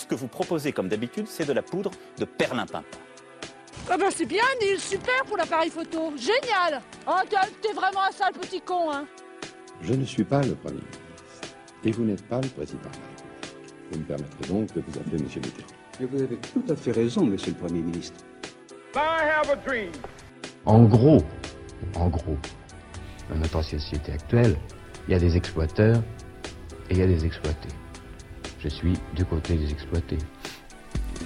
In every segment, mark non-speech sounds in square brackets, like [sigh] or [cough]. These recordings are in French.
ce que vous proposez comme d'habitude, c'est de la poudre de perlimpinpin. Ah bah c'est bien Neil, super pour l'appareil photo, génial Oh t'es vraiment un sale petit con hein Je ne suis pas le Premier ministre. Et vous n'êtes pas le Président de la République. Vous me permettrez donc de vous appeler Monsieur Mitterrand. Et vous avez tout à fait raison, Monsieur le Premier ministre. En gros, en gros, dans notre société actuelle, il y a des exploiteurs et il y a des exploités. Je suis du côté des exploités.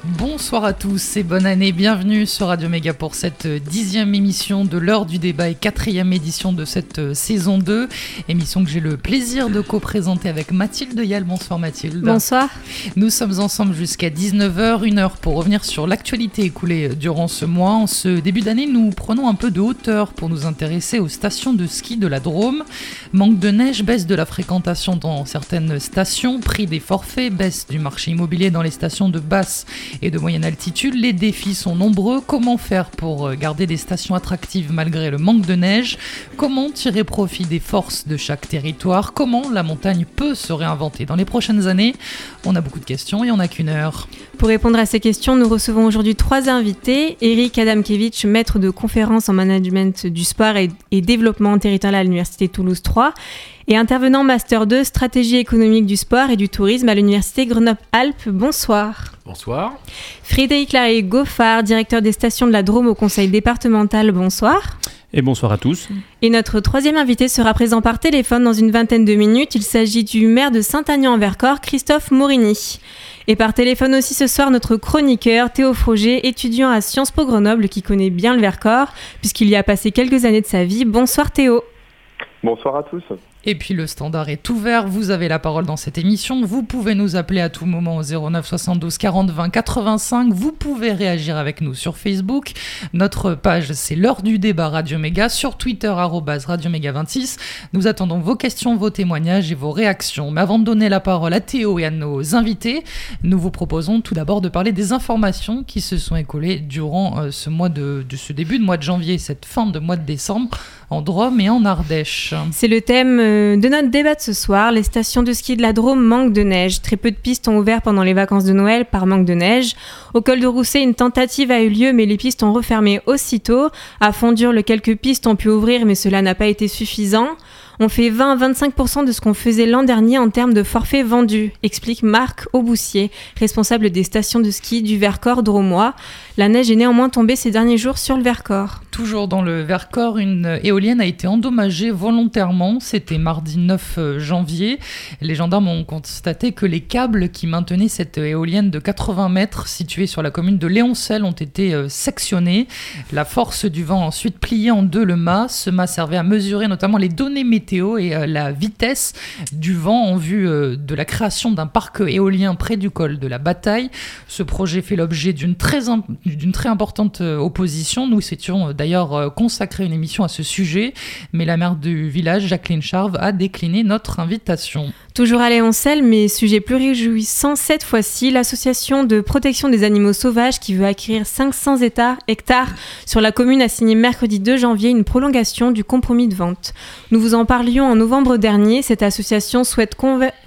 Bonsoir à tous et bonne année, bienvenue sur Radio Méga pour cette dixième émission de l'heure du débat et quatrième édition de cette euh, saison 2, émission que j'ai le plaisir de co-présenter avec Mathilde Yal. Bonsoir Mathilde. Bonsoir. Nous sommes ensemble jusqu'à 19h, une heure pour revenir sur l'actualité écoulée durant ce mois. En ce début d'année, nous prenons un peu de hauteur pour nous intéresser aux stations de ski de la Drôme. Manque de neige, baisse de la fréquentation dans certaines stations, prix des forfaits, baisse du marché immobilier dans les stations de basse et de moyenne altitude. Les défis sont nombreux. Comment faire pour euh, garder des stations attractives malgré le manque de neige? Comment tirer profit des forces de chaque territoire? Comment la montagne peut se réinventer dans les prochaines années? On a beaucoup de questions et on n'a qu'une heure. Pour répondre à ces questions, nous recevons aujourd'hui trois invités. Eric Adamkevich, maître de conférences en management du sport et, et développement territorial à l'Université Toulouse 3 et intervenant Master 2 Stratégie économique du sport et du tourisme à l'Université Grenoble-Alpes. Bonsoir. Bonsoir. Frédéric Larry Goffard, directeur des stations de la Drôme au conseil départemental. Bonsoir. Et bonsoir à tous. Et notre troisième invité sera présent par téléphone dans une vingtaine de minutes. Il s'agit du maire de Saint-Agnan-en-Vercors, Christophe Morini. Et par téléphone aussi ce soir, notre chroniqueur Théo Froger, étudiant à Sciences Po Grenoble, qui connaît bien le Vercors, puisqu'il y a passé quelques années de sa vie. Bonsoir Théo. Bonsoir à tous. Et puis le standard est ouvert, vous avez la parole dans cette émission, vous pouvez nous appeler à tout moment au 09 72 40 20 85, vous pouvez réagir avec nous sur Facebook, notre page c'est l'heure du débat Radio Méga, sur Twitter Radio Méga 26, nous attendons vos questions, vos témoignages et vos réactions. Mais avant de donner la parole à Théo et à nos invités, nous vous proposons tout d'abord de parler des informations qui se sont écoulées durant euh, ce mois de, de ce début de mois de janvier, cette fin de mois de décembre en Drôme et en Ardèche. C'est le thème de notre débat de ce soir. Les stations de ski de la Drôme manquent de neige. Très peu de pistes ont ouvert pendant les vacances de Noël par manque de neige. Au col de Rousset, une tentative a eu lieu, mais les pistes ont refermé aussitôt. À Fondure, le quelques pistes ont pu ouvrir, mais cela n'a pas été suffisant. On fait 20-25% de ce qu'on faisait l'an dernier en termes de forfaits vendus, explique Marc Auboussier, responsable des stations de ski du Vercors dromois. La neige est néanmoins tombée ces derniers jours sur le Vercors. Toujours dans le Vercors, une éolienne a été endommagée volontairement. C'était mardi 9 euh, janvier. Les gendarmes ont constaté que les câbles qui maintenaient cette éolienne de 80 mètres située sur la commune de Léoncel ont été euh, sectionnés. La force du vent a ensuite plié en deux le mât. Ce mât servait à mesurer notamment les données météo et euh, la vitesse du vent en vue de la création d'un parc éolien près du col de la Bataille. Ce projet fait l'objet d'une très, très importante opposition. Nous étions d'ailleurs euh, consacré une émission à ce sujet, mais la maire du village, Jacqueline Charve, a décliné notre invitation. Toujours à Léoncel, mais sujet plus réjouissant cette fois-ci, l'association de protection des animaux sauvages qui veut acquérir 500 hectares sur la commune a signé mercredi 2 janvier une prolongation du compromis de vente. Nous vous en parlions en novembre dernier, cette association souhaite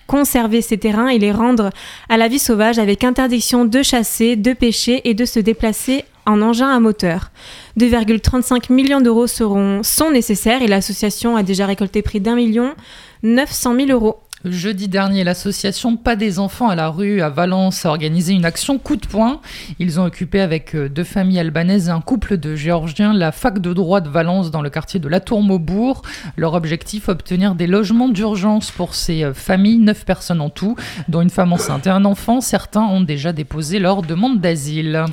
conserver ces terrains et les rendre à la vie sauvage avec interdiction de chasser, de pêcher et de se déplacer en engin à moteur. 2,35 millions d'euros seront, sont nécessaires et l'association a déjà récolté près d'un million 900 000 euros. Jeudi dernier, l'association Pas des enfants à la rue à Valence a organisé une action coup de poing. Ils ont occupé avec euh, deux familles albanaises et un couple de Géorgiens la fac de droit de Valence dans le quartier de la Tour Maubourg. Leur objectif, obtenir des logements d'urgence pour ces euh, familles, neuf personnes en tout, dont une femme enceinte et un enfant. Certains ont déjà déposé leur demande d'asile.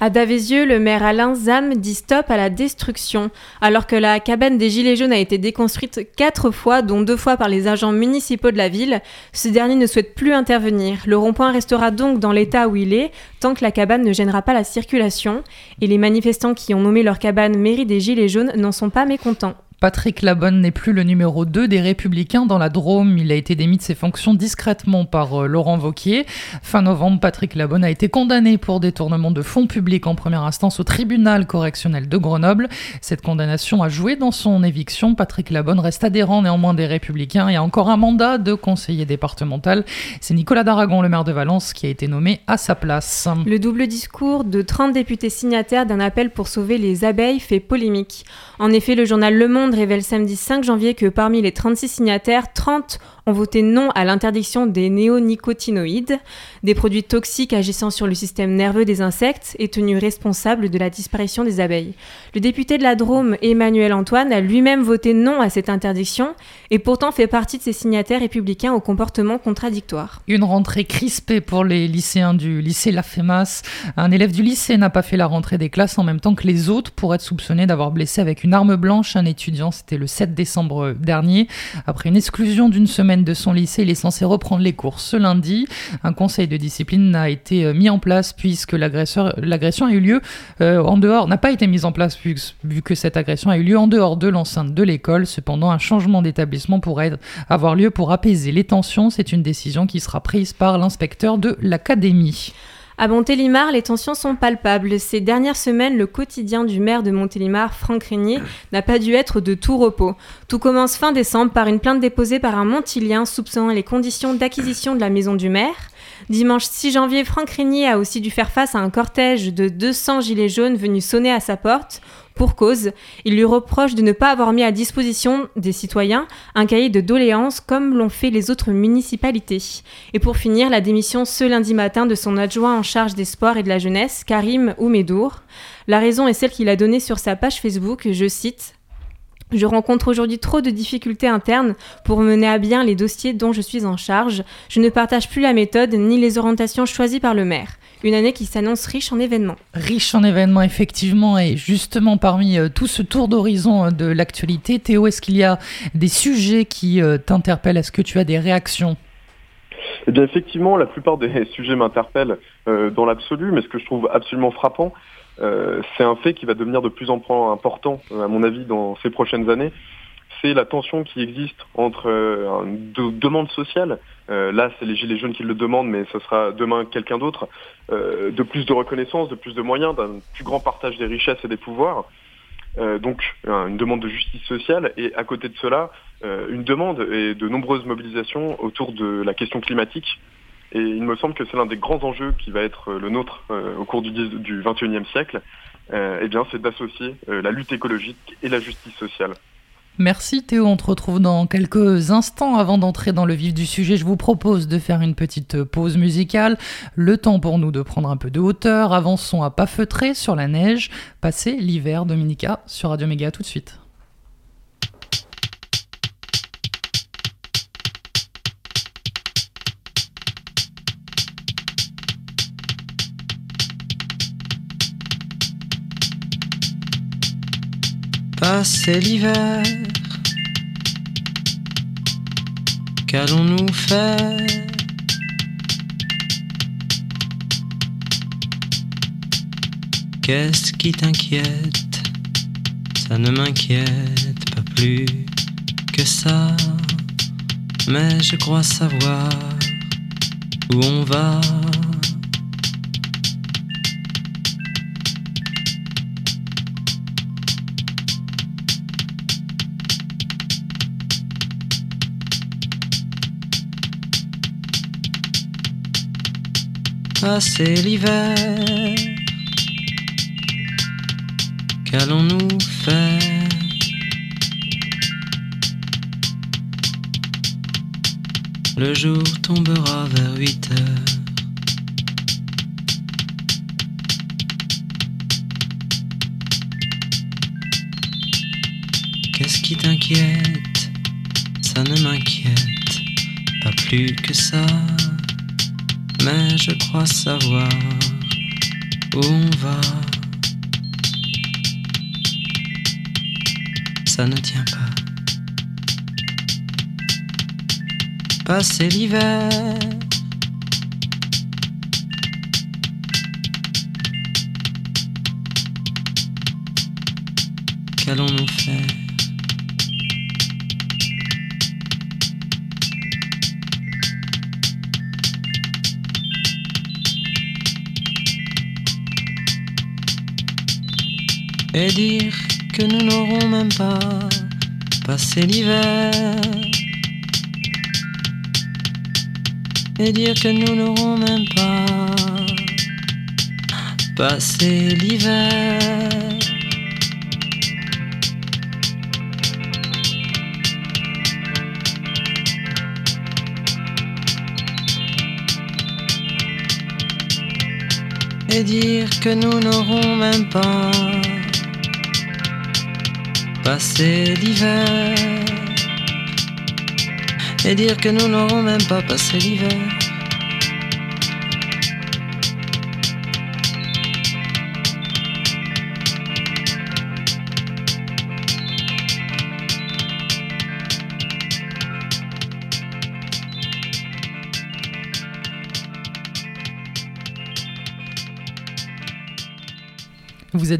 À Davézieux, le maire Alain Zam dit stop à la destruction. Alors que la cabane des Gilets jaunes a été déconstruite quatre fois, dont deux fois par les agents municipaux de la ville, ce dernier ne souhaite plus intervenir. Le rond-point restera donc dans l'état où il est, tant que la cabane ne gênera pas la circulation. Et les manifestants qui ont nommé leur cabane mairie des Gilets jaunes n'en sont pas mécontents. Patrick Labonne n'est plus le numéro 2 des Républicains dans la Drôme. Il a été démis de ses fonctions discrètement par euh, Laurent Vauquier. Fin novembre, Patrick Labonne a été condamné pour détournement de fonds publics en première instance au tribunal correctionnel de Grenoble. Cette condamnation a joué dans son éviction. Patrick Labonne reste adhérent néanmoins des Républicains et a encore un mandat de conseiller départemental. C'est Nicolas Daragon, le maire de Valence, qui a été nommé à sa place. Le double discours de 30 députés signataires d'un appel pour sauver les abeilles fait polémique. En effet, le journal Le Monde révèle samedi 5 janvier que parmi les 36 signataires, 30 ont voté non à l'interdiction des néonicotinoïdes, des produits toxiques agissant sur le système nerveux des insectes et tenus responsables de la disparition des abeilles. Le député de la Drôme, Emmanuel Antoine, a lui-même voté non à cette interdiction et pourtant fait partie de ces signataires républicains au comportement contradictoire. Une rentrée crispée pour les lycéens du lycée La Fémas. Un élève du lycée n'a pas fait la rentrée des classes en même temps que les autres pour être soupçonné d'avoir blessé avec une arme blanche un étudiant. C'était le 7 décembre dernier. Après une exclusion d'une semaine de son lycée, il est censé reprendre les cours ce lundi. Un conseil de discipline a été euh, mis en place puisque l'agression a eu lieu euh, en dehors, n'a pas été mise en place vu que cette agression a eu lieu en dehors de l'enceinte de l'école. Cependant, un changement d'établissement pourrait avoir lieu pour apaiser les tensions. C'est une décision qui sera prise par l'inspecteur de l'académie. À Montélimar, les tensions sont palpables. Ces dernières semaines, le quotidien du maire de Montélimar, Franck Régnier, n'a pas dû être de tout repos. Tout commence fin décembre par une plainte déposée par un Montilien soupçonnant les conditions d'acquisition de la maison du maire. Dimanche 6 janvier, Franck Régnier a aussi dû faire face à un cortège de 200 gilets jaunes venus sonner à sa porte. Pour cause, il lui reproche de ne pas avoir mis à disposition des citoyens un cahier de doléances comme l'ont fait les autres municipalités. Et pour finir, la démission ce lundi matin de son adjoint en charge des sports et de la jeunesse, Karim Oumedour. La raison est celle qu'il a donnée sur sa page Facebook, je cite je rencontre aujourd'hui trop de difficultés internes pour mener à bien les dossiers dont je suis en charge. Je ne partage plus la méthode ni les orientations choisies par le maire. Une année qui s'annonce riche en événements. Riche en événements, effectivement. Et justement, parmi euh, tout ce tour d'horizon euh, de l'actualité, Théo, est-ce qu'il y a des sujets qui euh, t'interpellent? Est-ce que tu as des réactions? Eh bien, effectivement, la plupart des [laughs] sujets m'interpellent dans l'absolu, mais ce que je trouve absolument frappant, euh, c'est un fait qui va devenir de plus en plus important, à mon avis, dans ces prochaines années. C'est la tension qui existe entre euh, de, demandes sociales, là c'est les Gilets jaunes qui le demandent, mais ce sera demain quelqu'un d'autre, de plus de reconnaissance, de plus de moyens, d'un plus grand partage des richesses et des pouvoirs. donc une demande de justice sociale et à côté de cela, une demande et de nombreuses mobilisations autour de la question climatique et il me semble que c'est l'un des grands enjeux qui va être euh, le nôtre euh, au cours du, du 21e siècle, euh, eh bien, c'est d'associer la lutte écologique et la justice sociale. Merci Théo, on te retrouve dans quelques instants. Avant d'entrer dans le vif du sujet, je vous propose de faire une petite pause musicale. Le temps pour nous de prendre un peu de hauteur. Avançons à pas feutrer sur la neige. Passer l'hiver Dominica sur Radio Méga tout de suite. Passer l'hiver. Qu'allons-nous faire? Qu'est-ce qui t'inquiète? Ça ne m'inquiète pas plus que ça. Mais je crois savoir où on va. Passer l'hiver. Qu'allons-nous faire? Le jour tombera vers 8 heures. Qu'est-ce qui t'inquiète? Ça ne m'inquiète pas plus que ça mais je crois savoir où on va. Ça ne tient pas. Passer l'hiver. Qu'allons-nous faire? Et dire que nous n'aurons même pas passé l'hiver. Et dire que nous n'aurons même pas passé l'hiver. Et dire que nous n'aurons même pas passé l'hiver. Et dire que nous n'aurons même pas passé l'hiver.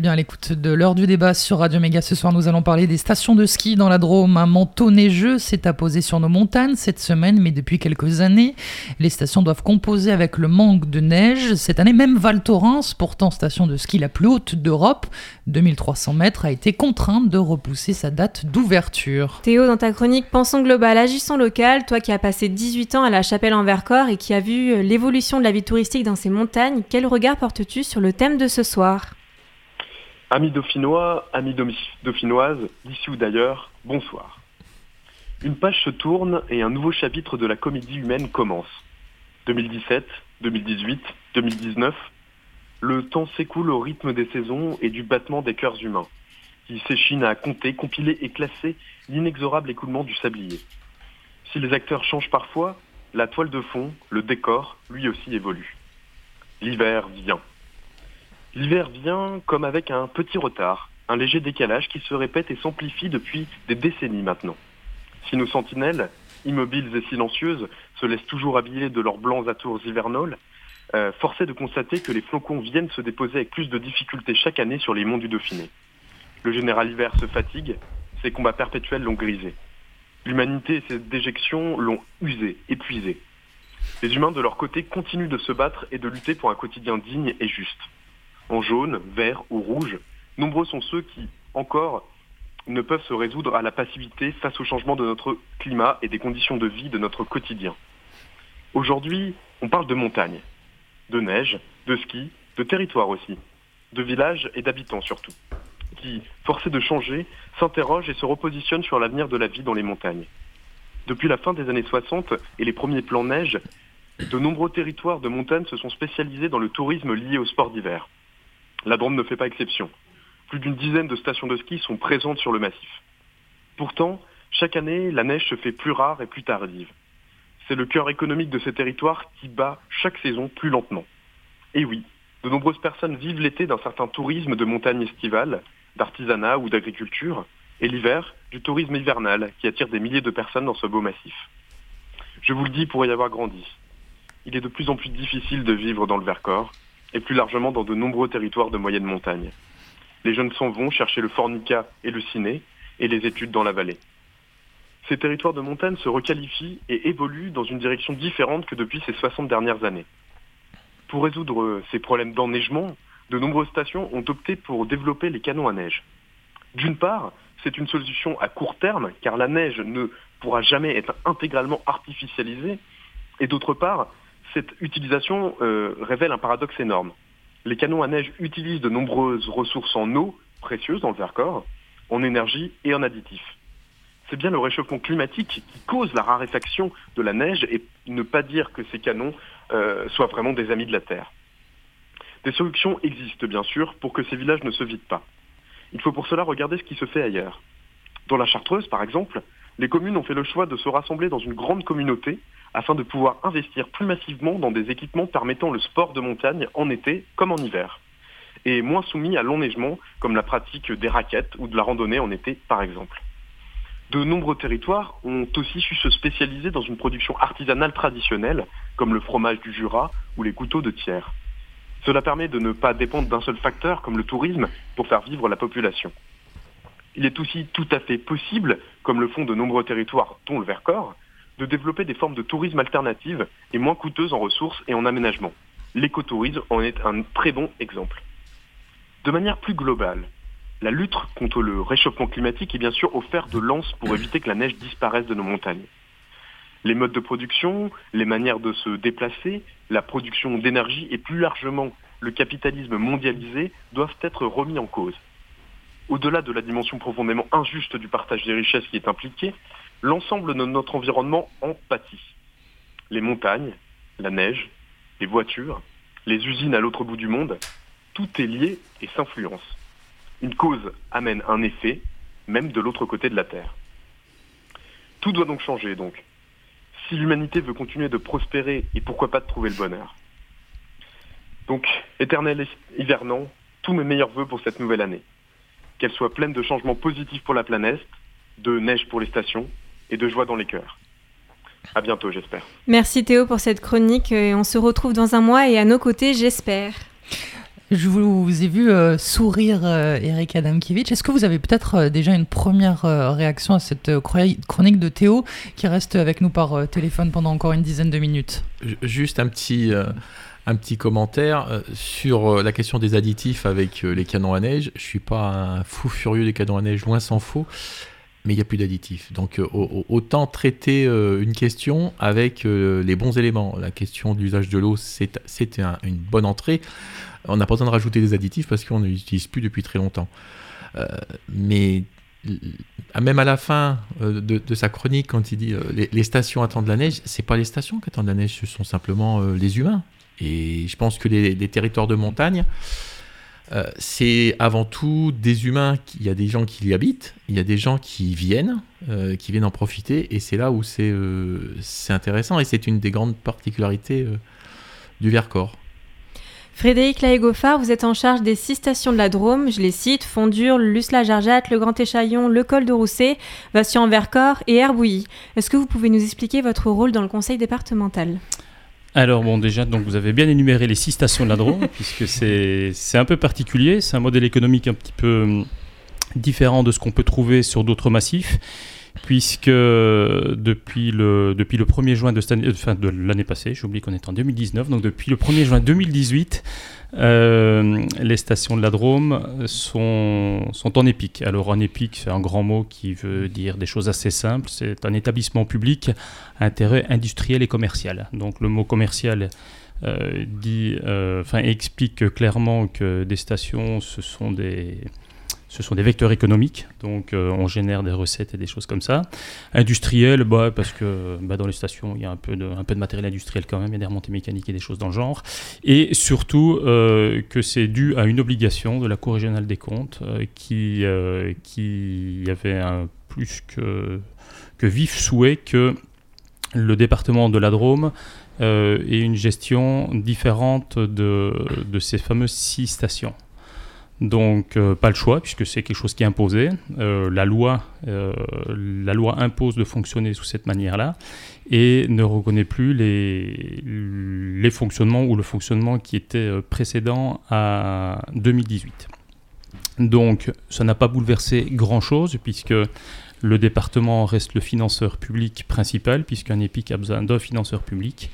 Bien à l'écoute de l'heure du débat sur Radio Méga. Ce soir, nous allons parler des stations de ski dans la Drôme. Un manteau neigeux s'est apposé sur nos montagnes cette semaine, mais depuis quelques années, les stations doivent composer avec le manque de neige. Cette année, même Val Thorens, pourtant station de ski la plus haute d'Europe, 2300 mètres, a été contrainte de repousser sa date d'ouverture. Théo, dans ta chronique Pensons global, agissons local, toi qui as passé 18 ans à la Chapelle en Vercors et qui as vu l'évolution de la vie touristique dans ces montagnes, quel regard portes-tu sur le thème de ce soir? Amis dauphinois, amis dauphinoises, d'ici ou d'ailleurs, bonsoir. Une page se tourne et un nouveau chapitre de la comédie humaine commence. 2017, 2018, 2019, le temps s'écoule au rythme des saisons et du battement des cœurs humains, qui s'échinent à compter, compiler et classer l'inexorable écoulement du sablier. Si les acteurs changent parfois, la toile de fond, le décor, lui aussi évolue. L'hiver vient. L'hiver vient comme avec un petit retard, un léger décalage qui se répète et s'amplifie depuis des décennies maintenant. Si nos sentinelles, immobiles et silencieuses, se laissent toujours habiller de leurs blancs atours hivernales, euh, force est de constater que les flocons viennent se déposer avec plus de difficultés chaque année sur les monts du Dauphiné. Le général hiver se fatigue, ses combats perpétuels l'ont grisé. L'humanité et ses déjections l'ont usé, épuisé. Les humains de leur côté continuent de se battre et de lutter pour un quotidien digne et juste en jaune, vert ou rouge, nombreux sont ceux qui, encore, ne peuvent se résoudre à la passivité face au changement de notre climat et des conditions de vie de notre quotidien. Aujourd'hui, on parle de montagne, de neige, de ski, de territoire aussi, de villages et d'habitants surtout, qui, forcés de changer, s'interrogent et se repositionnent sur l'avenir de la vie dans les montagnes. Depuis la fin des années 60 et les premiers plans neige, de nombreux territoires de montagne se sont spécialisés dans le tourisme lié au sport d'hiver. La Drôme ne fait pas exception. Plus d'une dizaine de stations de ski sont présentes sur le massif. Pourtant, chaque année, la neige se fait plus rare et plus tardive. C'est le cœur économique de ces territoires qui bat chaque saison plus lentement. Et oui, de nombreuses personnes vivent l'été d'un certain tourisme de montagne estivale, d'artisanat ou d'agriculture, et l'hiver, du tourisme hivernal qui attire des milliers de personnes dans ce beau massif. Je vous le dis pour y avoir grandi. Il est de plus en plus difficile de vivre dans le Vercors, et plus largement dans de nombreux territoires de moyenne montagne. Les jeunes s'en vont chercher le fornica et le ciné et les études dans la vallée. Ces territoires de montagne se requalifient et évoluent dans une direction différente que depuis ces 60 dernières années. Pour résoudre ces problèmes d'enneigement, de nombreuses stations ont opté pour développer les canons à neige. D'une part, c'est une solution à court terme, car la neige ne pourra jamais être intégralement artificialisée, et d'autre part, cette utilisation euh, révèle un paradoxe énorme. Les canons à neige utilisent de nombreuses ressources en eau précieuses dans le Vercors, en énergie et en additifs. C'est bien le réchauffement climatique qui cause la raréfaction de la neige et ne pas dire que ces canons euh, soient vraiment des amis de la Terre. Des solutions existent bien sûr pour que ces villages ne se vident pas. Il faut pour cela regarder ce qui se fait ailleurs. Dans la Chartreuse, par exemple, les communes ont fait le choix de se rassembler dans une grande communauté afin de pouvoir investir plus massivement dans des équipements permettant le sport de montagne en été comme en hiver, et moins soumis à l'enneigement comme la pratique des raquettes ou de la randonnée en été par exemple. De nombreux territoires ont aussi su se spécialiser dans une production artisanale traditionnelle, comme le fromage du Jura ou les couteaux de tiers. Cela permet de ne pas dépendre d'un seul facteur, comme le tourisme, pour faire vivre la population. Il est aussi tout à fait possible, comme le font de nombreux territoires, dont le Vercors, de développer des formes de tourisme alternatives et moins coûteuses en ressources et en aménagement. L'écotourisme en est un très bon exemple. De manière plus globale, La lutte contre le réchauffement climatique est bien sûr au fer de lance pour éviter que la neige disparaisse de nos montagnes. Les modes de production, les manières de se déplacer, la production d'énergie et plus largement le capitalisme mondialisé doivent être remis en cause. Au-delà de la dimension profondément injuste du partage des richesses qui est impliquée, l'ensemble de notre environnement en pâtit. Les montagnes, la neige, les voitures, les usines à l'autre bout du monde, tout est lié et s'influence. Une cause amène un effet, même de l'autre côté de la Terre. Tout doit donc changer, donc, si l'humanité veut continuer de prospérer et pourquoi pas de trouver le bonheur? Donc, éternel hivernant, tous mes meilleurs voeux pour cette nouvelle année. Qu'elle soit pleine de changements positifs pour la planète, de neige pour les stations et de joie dans les cœurs. À bientôt, j'espère. Merci Théo pour cette chronique. Et on se retrouve dans un mois et à nos côtés, j'espère. Je vous ai vu euh, sourire, euh, Eric Adamkiewicz. Est-ce que vous avez peut-être euh, déjà une première réaction à cette chronique de Théo qui reste avec nous par téléphone pendant encore une dizaine de minutes? Juste un petit, un petit commentaire sur la question des additifs avec les canons à neige. Je suis pas un fou furieux des canons à neige, loin s'en faut mais il n'y a plus d'additifs. Donc autant traiter une question avec les bons éléments. La question de l'usage de l'eau, c'est une bonne entrée on n'a pas besoin de rajouter des additifs parce qu'on ne les utilise plus depuis très longtemps. Euh, mais même à la fin euh, de, sa chronique, quand il dit euh, les, stations attendent de la neige, c'est pas les stations qui attendent de la neige, ce sont simplement les humains. Et je pense que les, territoires de montagne, c'est avant tout des humains. Il y a des gens qui y habitent, il y a des gens qui viennent, qui viennent en profiter, et c'est là où c'est intéressant. Et c'est une des grandes particularités du Vercors. Frédéric Laégophard, vous êtes en charge des six stations de la Drôme. Je les cite Fondure, Luce-la-Jarjat, le Grand Échaillon, le Col de Rousset, Vassian-Vercors et Herbouilly. Est-ce que vous pouvez nous expliquer votre rôle dans le conseil départemental? Alors bon déjà donc vous avez bien énuméré les six stations de la Drôme [laughs] puisque c'est un peu particulier, c'est un modèle économique un petit peu hum, différent de ce qu'on peut trouver sur d'autres massifs puisque depuis le, depuis le 1er juin de, enfin de l'année passée, j'ai oublié qu'on est en 2019, donc depuis le 1er juin 2018, euh, les stations de la Drôme sont, sont en épique. Alors en épique, c'est un grand mot qui veut dire des choses assez simples. C'est un établissement public à intérêt industriel et commercial. Donc le mot commercial euh, dit, euh, explique clairement que des stations, ce sont des ce sont des vecteurs économiques, donc euh, on génère des recettes et des choses comme ça. Industriel, bah, parce que bah, dans les stations, il y a un peu, de, matériel industriel quand même, il y a des remontées mécaniques et des choses dans le genre. Et surtout euh, que c'est dû à une obligation de la Cour régionale des comptes euh, qui, avait un plus que, que vif souhait que le département de la Drôme ait une gestion différente de ces fameuses six stations. Donc euh, pas le choix puisque c'est quelque chose qui est imposé. Euh, la, loi, euh, la loi impose de fonctionner sous cette manière-là et ne reconnaît plus les, les fonctionnements ou le fonctionnement qui était précédent à 2018. Donc ça n'a pas bouleversé grand-chose puisque le département reste le financeur public principal puisqu'un EPIC a besoin d'un financeur public.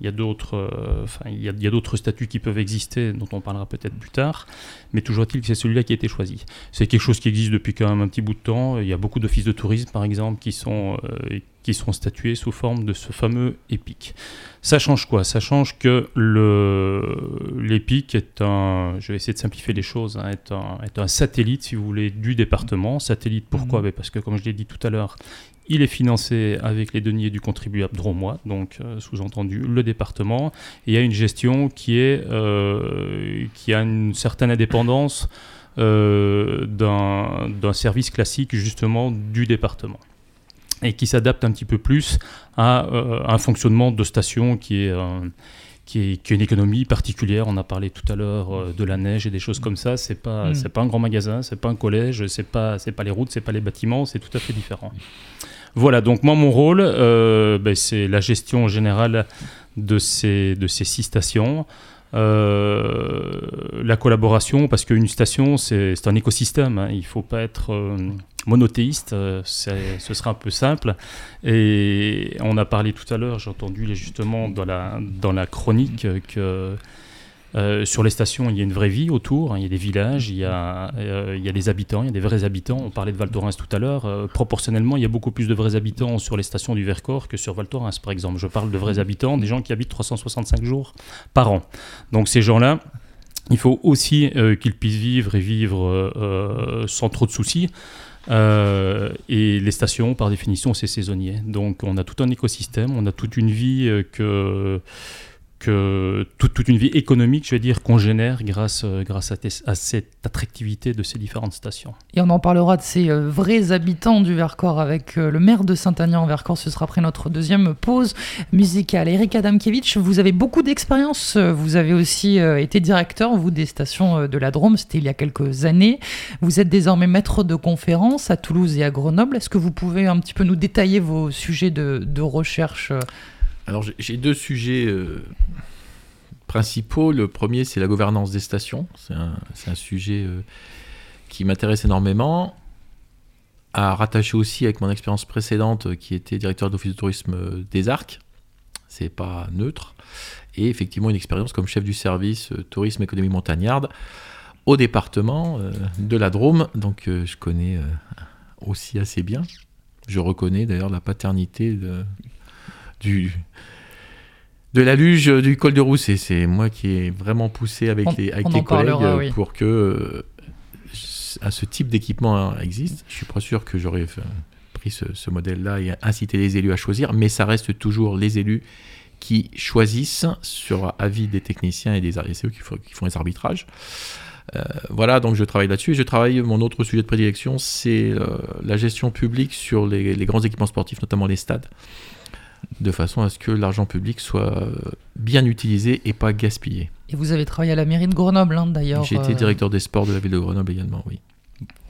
Il y a d'autres, euh, enfin, il y a, d'autres statuts qui peuvent exister, dont on parlera peut-être plus tard, mais toujours est-il que c'est celui-là qui a été choisi. C'est quelque chose qui existe depuis quand même un petit bout de temps. Il y a beaucoup d'offices de tourisme, par exemple, qui sont, euh, qui sont statués sous forme de ce fameux EPIC. Ça change quoi? Ça change que l'EPIC est un, je vais essayer de simplifier les choses, hein, est, un, est, un, satellite, si vous voulez, du département. Satellite, pourquoi? Mmh. ben, Parce que, comme je l'ai dit tout à l'heure, il est financé avec les deniers du contribuable dromois, donc euh, sous-entendu le département. Et il y a une gestion qui, est, euh, qui a une certaine indépendance euh, d'un service classique justement du département et qui s'adapte un petit peu plus à, un fonctionnement de station qui est, qui est, qui est, une économie particulière. On a parlé tout à l'heure de la neige et des choses comme ça. C'est pas, mm. c'est pas un grand magasin, c'est pas un collège, c'est pas, c'est pas les routes, c'est pas les bâtiments, c'est tout à fait différent. Voilà, donc moi, mon rôle, euh, ben, c'est la gestion générale de ces, de ces six stations. Euh, la collaboration, parce qu'une station, c'est un écosystème. Hein. il ne faut pas être euh, monothéiste, ce sera un peu simple. Et on a parlé tout à l'heure, j'ai entendu justement dans la, dans la chronique que Euh, sur les stations, il y a une vraie vie autour. hein. Il y a des villages, il y a, euh, il y a des habitants, il y a des vrais habitants. On parlait de Val Thorens tout à l'heure. Euh, proportionnellement, il y a beaucoup plus de vrais habitants sur les stations du Vercors que sur Val Thorens, par exemple. Je parle de vrais habitants, des gens qui habitent 365 jours par an. Donc ces gens-là, il faut aussi qu'ils puissent vivre et vivre sans trop de soucis. Euh, et les stations, par définition, c'est saisonnier. Donc on a tout un écosystème, on a toute une vie euh, que, que toute, une vie économique, je vais dire, qu'on génère grâce, euh, grâce à, cette attractivité de ces différentes stations. Et on en parlera de ces euh, vrais habitants du Vercors avec euh, le maire de Saint-Agnan-en-Vercors. Ce sera après notre deuxième pause musicale. Eric Adamkiewicz, vous avez beaucoup d'expérience. Vous avez aussi été directeur, vous, des stations de la Drôme. C'était il y a quelques années. Vous êtes désormais maître de conférences à Toulouse et à Grenoble. Est-ce que vous pouvez un petit peu nous détailler vos sujets de, recherche Alors j'ai- deux sujets euh, principaux. Le premier, c'est la gouvernance des stations. C'est un, sujet euh, qui m'intéresse énormément. À rattacher aussi avec mon expérience précédente, euh, qui était directeur d'office de tourisme des Arcs. C'est pas neutre. Et effectivement, une expérience comme chef du service tourisme économie montagnarde au département de la Drôme. Donc je connais aussi assez bien. Je reconnais d'ailleurs la paternité de, du, de la luge du col de Rousse. Et c'est moi qui ai vraiment poussé avec On- les, avec on les en parlera, collègues euh, oui. pour que euh, à ce type d'équipement existe. Je suis pas sûr que j'aurais fait- pris ce, ce modèle-là et incité les élus à choisir, mais ça reste toujours les élus qui choisissent sur avis des techniciens et des eux qui font, qui font les arbitrages. Euh, voilà, donc je travaille là-dessus. Et je travaille, mon autre sujet de prédilection, c'est euh, la gestion publique sur les, les grands équipements sportifs, notamment les stades, de façon à ce que l'argent public soit bien utilisé et pas gaspillé. Et vous avez travaillé à la mairie de Grenoble, hein, d'ailleurs. J'ai été euh, directeur des sports de la ville de Grenoble également, oui.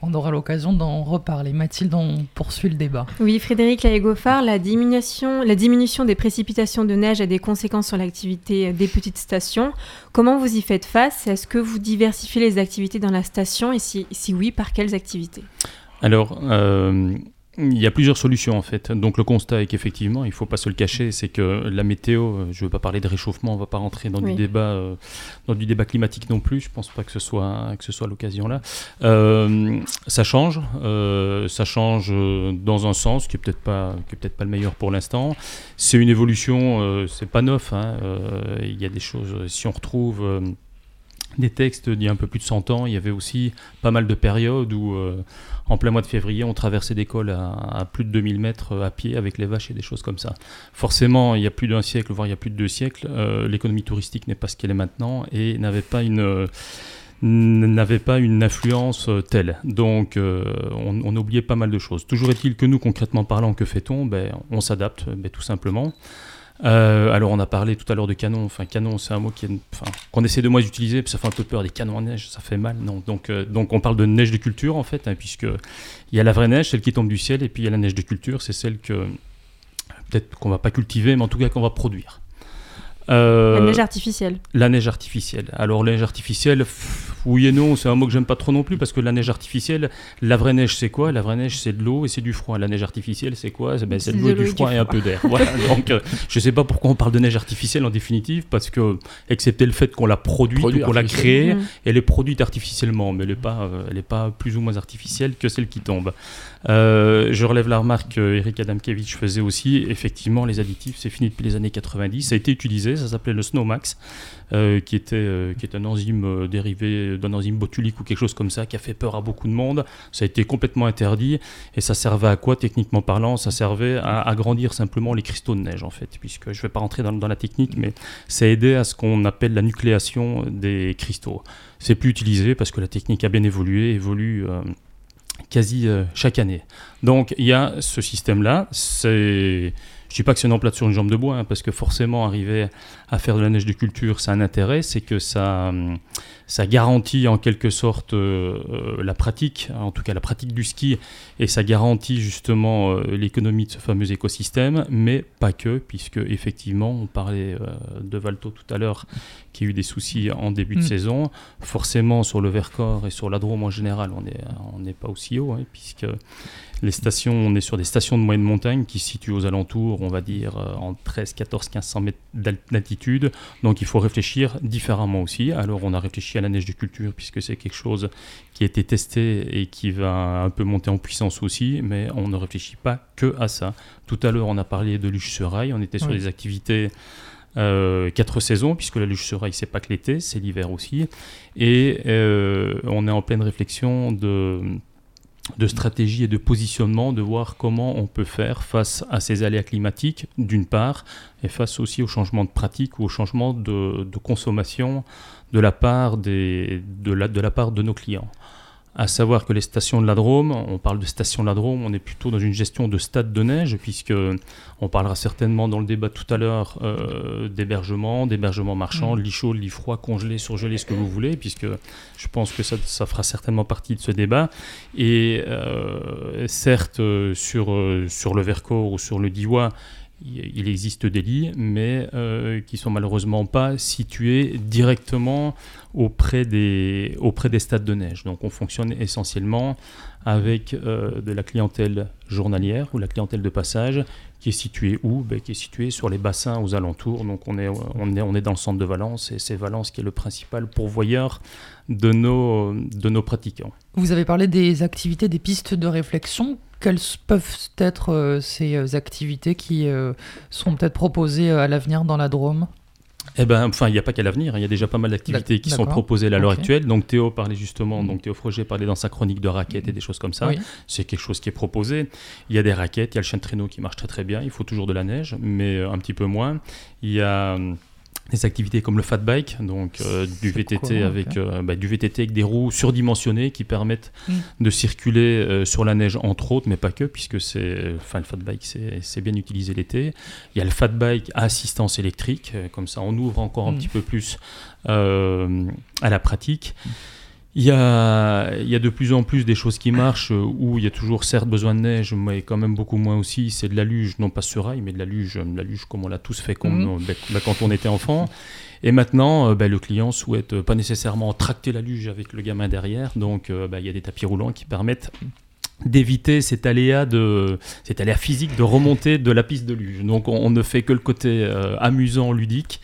On aura l'occasion d'en reparler. Mathilde, on poursuit le débat. Oui, Frédéric Laégofard, la diminution, la diminution des précipitations de neige a des conséquences sur l'activité des petites stations. Comment vous y faites face? Est-ce que vous diversifiez les activités dans la station? Et si, si oui, par quelles activités? Alors, euh, il y a plusieurs solutions en fait. Donc le constat est qu'effectivement, il ne faut pas se le cacher, c'est que la météo, euh, je ne veux pas parler de réchauffement, on ne va pas rentrer dans, Oui. du débat, euh, dans du débat climatique non plus, je ne pense pas que ce soit, que ce soit l'occasion là. Euh, ça change, euh, ça change dans un sens qui n'est peut-être pas, qui est peut-être pas le meilleur pour l'instant. C'est une évolution, c'est pas neuf, hein, il y a des choses, si on retrouve... des textes d'il y a un peu plus de 100 ans, il y avait aussi pas mal de périodes où, euh, en plein mois de février, on traversait des cols à, plus de 2000 mètres euh, à pied avec les vaches et des choses comme ça. Forcément, il y a plus d'un siècle, voire il y a plus de deux siècles, euh, l'économie touristique n'est pas ce qu'elle est maintenant et n'avait pas une... euh, n'avait pas une influence telle. Donc, on, on a oublié pas mal de choses. Toujours est-il que nous, concrètement parlant, que fait-on? Ben, On s'adapte, ben, tout simplement. Euh, alors on a parlé tout à l'heure de canon. Enfin canon, c'est un mot qu'on essaie de moins d'utiliser, puis ça fait un peu peur. Des canons en neige, ça fait mal. Non. Donc euh, donc on parle de neige de culture en fait, hein, puisque il y a la vraie neige, celle qui tombe du ciel, et puis il y a la neige de culture, c'est celle que peut-être qu'on va pas cultiver, mais en tout cas qu'on va produire. Euh, La neige artificielle. la neige artificielle. Alors, la neige artificielle, pff, oui et non, c'est un mot que j'aime pas trop non plus parce que la neige artificielle, la vraie neige, c'est quoi? La vraie neige, c'est de l'eau et c'est du froid. La neige artificielle, c'est quoi? C'est ben, c'est de l'eau, du froid et un peu d'air. [laughs] Voilà. Donc, euh, je sais pas pourquoi on parle de neige artificielle en définitive parce que, excepté le fait qu'on la produit Produit ou qu'on l'a créée, Mhm. elle est produite artificiellement, mais elle n'est pas, euh, elle est pas plus ou moins artificielle que celle qui tombe. Euh, je relève la remarque que Eric Adamkiewicz faisait aussi. Effectivement, les additifs, c'est fini depuis les années 90. Ça a été utilisé, ça s'appelait le Snowmax, euh, qui, était, euh, qui est un enzyme dérivé d'un enzyme botulique ou quelque chose comme ça, qui a fait peur à beaucoup de monde. Ça a été complètement interdit. Et ça servait à quoi, techniquement parlant? Ça servait à agrandir simplement les cristaux de neige, en fait. Puisque je ne vais pas rentrer dans, la technique, mais ça aidait à ce qu'on appelle la nucléation des cristaux. C'est plus utilisé parce que la technique a bien évolué, évolue. Quasi euh, chaque année. Donc il y a ce système-là. C'est, je dis pas que c'est une emplate sur une jambe de bois, hein, parce que forcément arriver à faire de la neige de culture, ça a un intérêt, c'est que ça, hum, ça garantit en quelque sorte euh, euh, la pratique, en tout cas la pratique du ski, et ça garantit justement euh, l'économie de ce fameux écosystème, mais pas que, puisque effectivement, on parlait de Valto tout à l'heure, qui a eu des soucis en début de Mm. saison. Forcément, sur le Vercors et sur la Drôme en général, on n'est on pas aussi haut, hein, puisque les stations, on est sur des stations de moyenne montagne qui se situent aux alentours, on va dire, en 13, 14, 1500 mètres d'altitude. Donc il faut réfléchir différemment aussi. Alors on a réfléchi à la neige de culture, puisque c'est quelque chose qui a été testé et qui va un peu monter en puissance aussi, mais on ne réfléchit pas que à ça. Tout à l'heure, on a parlé de luche sur rail, on était sur Oui. des activités euh, quatre saisons, puisque la luche sur rail, c'est pas que l'été, c'est l'hiver aussi. Et euh, on est en pleine réflexion de, de stratégie et de positionnement, de voir comment on peut faire face à ces aléas climatiques, d'une part, et face aussi au changement de pratique ou au changement de, de consommation de la part, des, de, la, de la part de nos clients. À savoir que les stations de la Drôme, on parle de stations de la Drôme, on est plutôt dans une gestion de stade de neige, puisque on parlera certainement dans le débat tout à l'heure euh, d'hébergement, d'hébergement marchand, de lit chaud, de lit froid, congelé, surgelé, ce que vous voulez, puisque je pense que ça, ça fera certainement partie de ce débat. Et euh, certes, euh, sur, sur le Vercors ou sur le Diois, il existe des lits, mais euh, qui sont malheureusement pas situés directement auprès des, auprès des stades de neige. Donc on fonctionne essentiellement avec euh, de la clientèle journalière ou la clientèle de passage qui est située où? Ben, Qui est située sur les bassins aux alentours. Donc on est, on, est, on est dans le centre de Valence et c'est Valence qui est le principal pourvoyeur de nos, de nos pratiquants. Vous avez parlé des activités, des pistes de réflexion. Quelles peuvent être euh, ces euh, activités qui euh, sont peut-être proposées à l'avenir dans la Drôme? Eh ben, enfin, il n'y a pas qu'à l'avenir. hein. Il y a déjà pas mal d'activités qui sont proposées à l'heure actuelle. Donc Théo parlait justement, donc Théo Froger parlait dans sa chronique de raquettes et des choses comme ça. Oui. C'est quelque chose qui est proposé. Il y a des raquettes, il y a le chien de traîneau qui marche très très bien. Il faut toujours de la neige, mais un petit peu moins. Il y a hum, des activités comme le fat bike, donc euh, du VTT quoi, avec euh, bah, du VTT avec des roues surdimensionnées qui permettent Mm. de circuler euh, sur la neige entre autres, mais pas que, puisque c'est, enfin le fat bike c'est, bien utilisé l'été. Il y a le fat bike à assistance électrique, comme ça on ouvre encore un Mm. petit peu plus euh, à la pratique. Il y, a, il y a de plus en plus des choses qui marchent euh, où il y a toujours certes besoin de neige, mais quand même beaucoup moins aussi. C'est de la luge, non pas sur rail, mais de la luge, de la luge comme on l'a tous fait Mhm. euh, ben, ben, quand on était enfant. Et maintenant, euh, ben, le client souhaite pas nécessairement tracter la luge avec le gamin derrière, donc il y a des tapis roulants qui permettent d'éviter cet aléa de cet aléa physique de remonter de la piste de luge. Donc on, on ne fait que le côté euh, amusant, ludique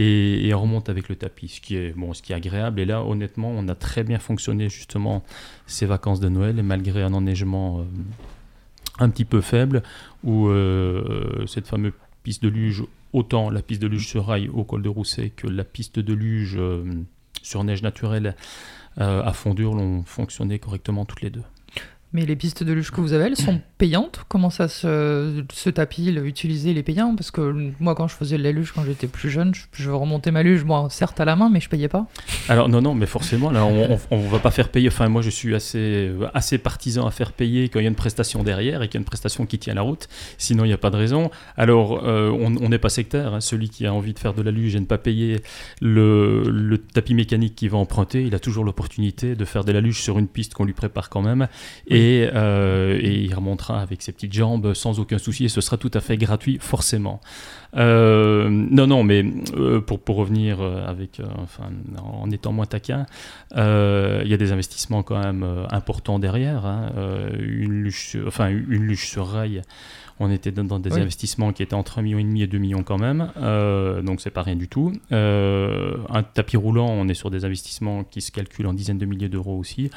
et, on remonte avec le tapis, ce qui est bon, ce qui est agréable. Et là, honnêtement, on a très bien fonctionné justement ces vacances de Noël et malgré un enneigement euh, un petit peu faible, où euh, cette fameuse piste de luge, autant la piste de luge sur rail au col de Rousset que la piste de luge euh, sur neige naturelle à Fondure ont fonctionné correctement toutes les deux. Mais les pistes de luge que vous avez, elles sont [clears throat] payantes Comment ça se, ce tapis, le- utiliser, il est payant? Parce que moi, quand je faisais de la luge, quand j'étais plus jeune, je, je remontais ma luge, bon, certes à la main, mais je payais pas. Alors non, non, mais forcément, là, on, on va pas faire payer. Enfin, moi, je suis assez, assez partisan à faire payer quand il y a une prestation derrière et qu'il y a une prestation qui tient la route. Sinon, il n'y a pas de raison. Alors, euh, on on n'est pas sectaire. hein. Celui qui a envie de faire de la luge et ne pas payer le, le tapis mécanique qu'il va emprunter, il a toujours l'opportunité de faire de la luge sur une piste qu'on lui prépare quand même. Et, euh, et il remontera avec ses petites jambes sans aucun souci et ce sera tout à fait gratuit, forcément. Euh, non, non, mais euh, pour, pour revenir avec, enfin, en étant moins taquin, il y a des investissements quand même importants derrière. hein. Une, luge sur, enfin, une luge sur rail, on était dans, des Oui. investissements qui étaient entre 1,5 million et 2 millions quand même, donc c'est pas rien du tout. Un tapis roulant, on est sur des investissements qui se calculent en dizaines de milliers d'euros aussi.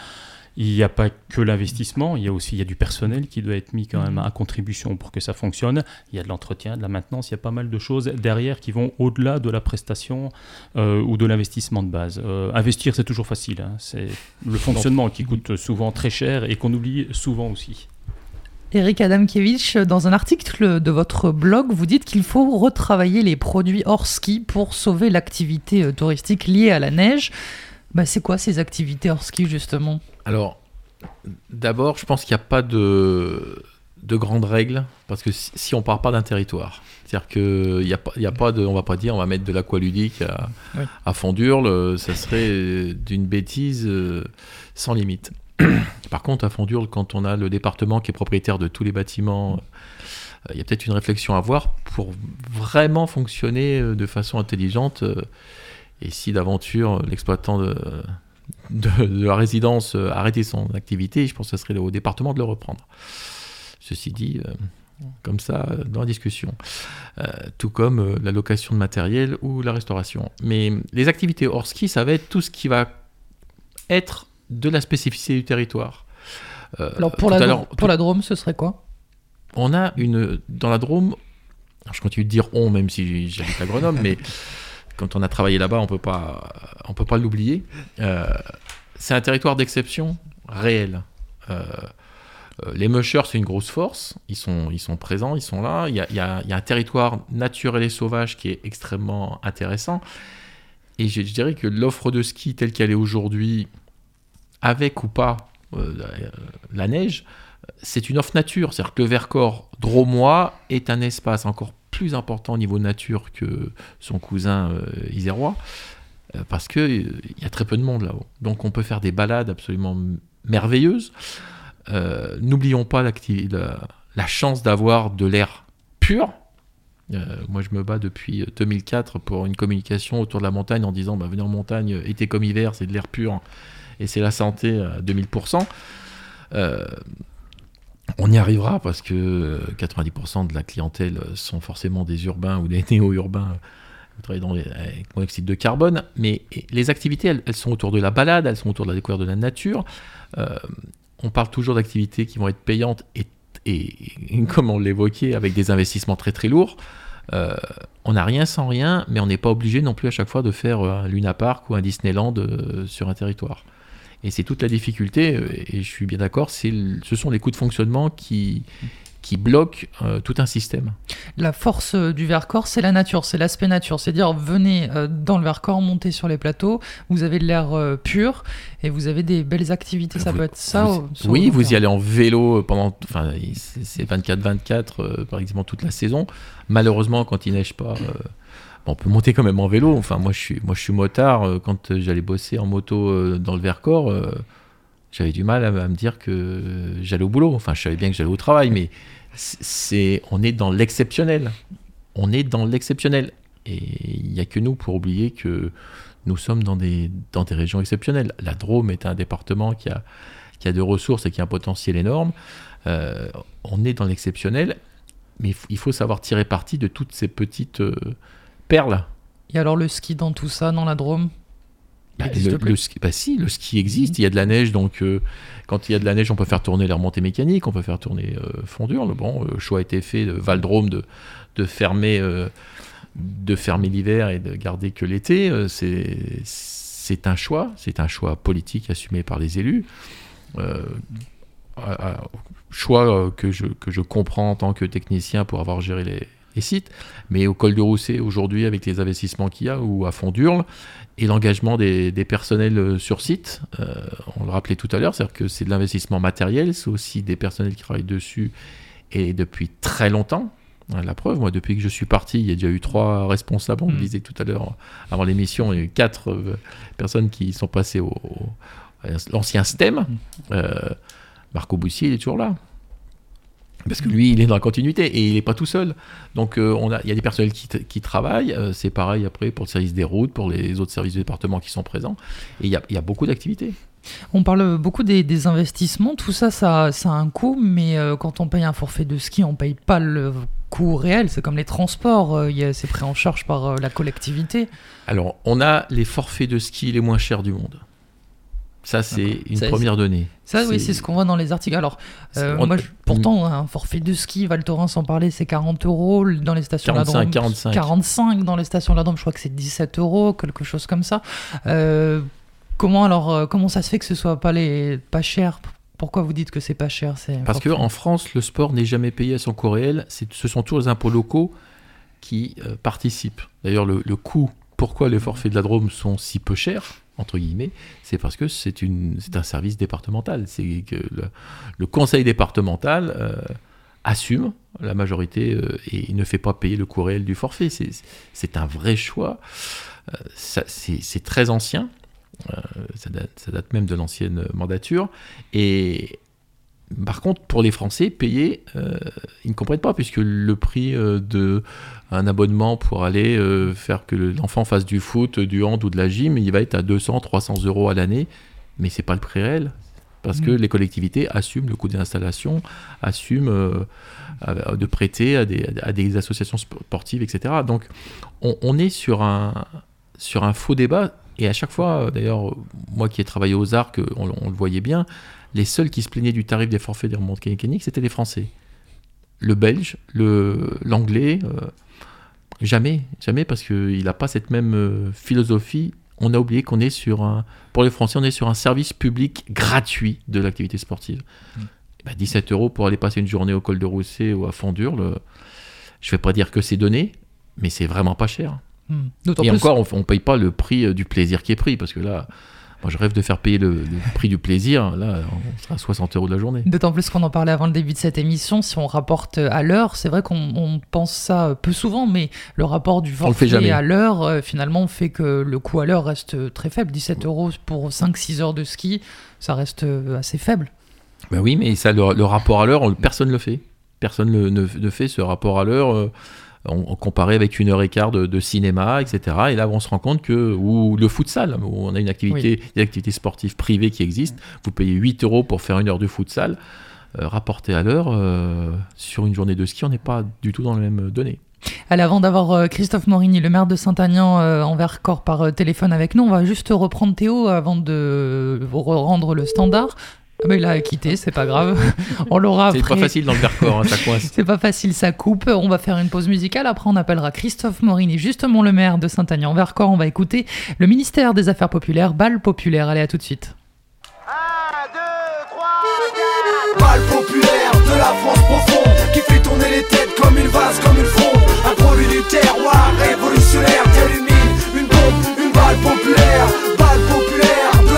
Il n'y a pas que l'investissement, il y a aussi il y a du personnel qui doit être mis quand même Mhm. à contribution pour que ça fonctionne. Il y a de l'entretien, de la maintenance, il y a pas mal de choses derrière qui vont au-delà de la prestation euh, ou de l'investissement de base. Euh, investir, c'est toujours facile. hein. C'est le fonctionnement qui coûte souvent très cher et qu'on oublie souvent aussi. Eric Adamkiewicz, dans un article de votre blog, vous dites qu'il faut retravailler les produits hors ski pour sauver l'activité euh, touristique liée à la neige. Bah, c'est quoi ces activités hors ski justement? Alors, d'abord, je pense qu'il n'y a pas de, de grandes règles, parce que si, si on part pas d'un territoire, c'est-à-dire qu'il n'y a, pas- il y a pas de, on va pas dire, on va mettre de l'aqualudique à, Oui. à Fondurle, ça serait d'une bêtise euh, sans limite. [clears throat] Par contre, à Fondurle, quand on a le département qui est propriétaire de tous les bâtiments, euh, il y a peut-être une réflexion à avoir pour vraiment fonctionner euh, de façon intelligente. Et si d'aventure l'exploitant de, de, de la résidence euh, arrêtait son activité, je pense que ce serait au département de le reprendre. Ceci dit, euh, comme ça, euh, dans la discussion. Euh, tout comme euh, la location de matériel ou la restauration. Mais les activités hors ski, ça va être tout ce qui va être de la spécificité du territoire. Alors pour la, l'heure- pour la Drôme, ce serait quoi? On a une dans la Drôme. je continue de dire on, même si j'habite à Grenoble, mais [laughs] quand on a travaillé là-bas, on peut pas, on peut pas l'oublier. Euh, c'est un territoire d'exception réel. Euh, euh, les mushers, c'est une grosse force. Ils sont, ils sont présents, ils sont là. Il y a, y a- y a un territoire naturel et sauvage qui est extrêmement intéressant. Et je, dirais que l'offre de ski telle qu'elle est aujourd'hui, avec ou pas la, la neige, c'est une offre nature. C'est-à-dire que le Vercors dromois est un espace encore plus important au niveau nature que son cousin euh, isérois, euh, parce qu'il y a très peu de monde là-haut. Donc on peut faire des balades absolument merveilleuses. Euh, N'oublions pas la, chance d'avoir de l'air pur. Euh, moi, je me bats depuis 2004 pour une communication autour de la montagne en disant bah, venez en montagne, euh, été comme hiver, c'est de l'air pur et c'est la santé à 2000%. Euh, on y arrivera parce que euh, 90% de la clientèle euh, sont forcément des urbains ou des [laughs] néo-urbains euh, dans les, avec monoxyde de carbone. Mais les activités, elles, sont autour de la balade, elles sont autour de la découverte de la nature. Euh, on parle toujours d'activités qui vont être payantes et, [laughs] comme on l'évoquait, avec des investissements très très lourds. Euh, on n'a rien sans rien, mais on n'est pas obligé non plus à chaque fois de faire euh, un Luna Park ou un Disneyland euh, sur un territoire. Et c'est toute la difficulté, euh, et je suis bien d'accord, ce sont les coûts de fonctionnement qui, qui bloquent euh, tout un système. La force euh, du Vercors, c'est la nature, c'est l'aspect nature. C'est dire, venez euh, dans le Vercors, montez sur les plateaux, vous avez de l'air euh, pur et vous avez des belles activités. Ça peut être ça. Vous- oui, vous y allez en vélo pendant, enfin, c'est c'est 24-24 euh, par exemple toute la saison. Malheureusement, quand il neige pas, on peut monter quand même en vélo. Enfin, moi, je suis, motard. euh, quand euh, j'allais bosser en moto euh, dans le Vercors, j'avais du mal à, me dire que j'allais au boulot. Enfin, je savais bien que j'allais au travail, mais c'est- on est dans l'exceptionnel. On est dans l'exceptionnel. Et il n'y a que nous pour oublier que nous sommes dans des, régions exceptionnelles. La Drôme est un département qui a, de ressources et qui a un potentiel énorme. On est dans l'exceptionnel, mais il faut- savoir tirer parti de toutes ces petites perles. Et alors le ski dans tout ça, dans la Drôme? Bah, le, ski, bah si, le ski existe, il y a de la neige, donc euh, quand il y a de la neige, on peut faire tourner les remontées mécaniques, on peut faire tourner euh, fondure. Le bon, le choix a été fait de Valdrome de, de fermer, euh, de fermer l'hiver et de garder que l'été. Euh, c'est, c'est un choix, c'est un choix politique assumé par les élus. Choix que je, que je comprends en tant que technicien pour avoir géré les, les sites, mais au col de Rousset aujourd'hui avec les investissements qu'il y a ou à Fondurle et l'engagement des, des personnels euh, sur site, euh, on le rappelait tout à l'heure, c'est-à-dire que c'est de l'investissement matériel, c'est aussi des personnels qui travaillent dessus et depuis très longtemps. Hein, La preuve, moi, depuis que je suis parti, il y a déjà eu trois responsables, on le Mm. disait tout à l'heure avant l'émission, il y a eu quatre euh, personnes qui sont passées au, l'ancien STEM. Euh, Marco Boussier, il est toujours là. Parce que lui, il est dans la continuité et il n'est pas tout seul. Donc, euh, on a, il y a des personnels qui, travaillent. euh, c'est pareil après pour le service des routes, pour les autres services du département qui sont présents. Et il y a, il y a beaucoup d'activités. On parle beaucoup des, des investissements, tout ça, ça, ça a un coût, mais euh, quand on paye un forfait de ski, on paye pas le coût réel. C'est comme les transports, il y a- c'est pris en charge par la collectivité. Alors, on a les forfaits de ski les moins chers du monde. Ça, c'est une Ça, première donnée. Ça, oui, c'est ce qu'on voit dans les articles. Alors, euh, moi, je- pourtant, un forfait de ski, Val Thorens sans parler, c'est 40 euros dans les stations 45, Ladrome. 45. 45 dans les stations Ladrome, je crois que c'est 17 euros, quelque chose comme ça. Euh, comment alors, euh, comment ça se fait que ce soit pas les pas cher? Pourquoi vous dites que c'est pas cher? Parce forfait qu'en France, le sport n'est jamais payé à son coût réel. C'est- Ce sont toujours les impôts locaux qui euh, participent. D'ailleurs, le, le coût, pourquoi les forfaits de la Drôme sont si peu chers, entre guillemets, c'est parce que c'est un service départemental. C'est que le, conseil départemental euh, assume la majorité euh, et ne fait pas payer le coût réel du forfait. C'est- un vrai choix. Euh, C'est très ancien. Ça, date, ça date même de l'ancienne mandature. Et par contre, pour les Français, payer, ils ne comprennent pas, puisque le prix de un abonnement pour aller euh, faire que l'enfant fasse du foot, du hand ou de la gym, il va être à 200, 300 euros à l'année, mais c'est pas le prix réel. Parce que les collectivités assument le coût des installations, assument euh, de prêter à des, à des associations sportives, etc. Donc on, on est sur un, sur un faux débat. Et à chaque fois, d'ailleurs, moi qui ai travaillé aux arcs, on, on le voyait bien, les seuls qui se plaignaient du tarif des forfaits des remontées mécaniques, c'était les Français. Le Belge, le- l'Anglais, euh, jamais, jamais, parce qu'il n'a pas cette même euh, philosophie. On a oublié qu'on est sur un, pour les Français, on est sur un service public gratuit de l'activité sportive. Eh ben, 17 euros pour aller passer une journée au col de Rousset ou à Fondurle, je ne vais pas dire que c'est donné, mais c'est vraiment pas cher. D'autant Et plus- encore, on ne paye pas le prix euh, du plaisir qui est pris, parce que là, moi je rêve de faire payer le, le prix du plaisir, là on sera à 60 euros de la journée. D'autant plus qu'on en parlait avant le début de cette émission, si on rapporte à l'heure, c'est vrai qu'on on pense ça peu souvent, mais le rapport du On le fait forfait jamais. à l'heure, euh, finalement, fait que le coût à l'heure reste très faible. 17 euros pour 5-6 heures de ski, ça reste euh, assez faible. Ben oui, mais ça, le, le rapport à l'heure, on- personne ne le fait. Personne ne, ne fait ce rapport à l'heure. On, on comparé avec une heure et quart de, de cinéma, etc. Et là, on se rend compte que, ou le futsal, où on a une activité, une activité sportive privée qui existe, vous payez 8 euros pour faire une heure de futsal, euh, rapporté à l'heure, euh, sur une journée de ski, on n'est pas du tout dans les mêmes données. Allez, avant d'avoir euh, Christophe Morini, le maire de Saint-Agnan, euh, en Vercors par téléphone avec nous, on va juste reprendre Théo avant de vous rendre le standard. Ah bah, il a quitté, c'est pas grave. [laughs] on l'aura C'est après. pas facile dans le Vercors, hein, ça coince. [laughs] C'est pas facile, ça coupe. On va faire une pause musicale. Après, on appellera Christophe Morini, justement le maire de Saint-Agnan-Vercors. On va écouter le ministère des Affaires populaires, Bal populaire. Allez, à tout de suite. Balle populaire de la France profonde Qui fait tourner les têtes comme une vase, comme une fronde Un produit du terroir révolutionnaire Tel une mine, une bombe, une balle populaire Balle populaire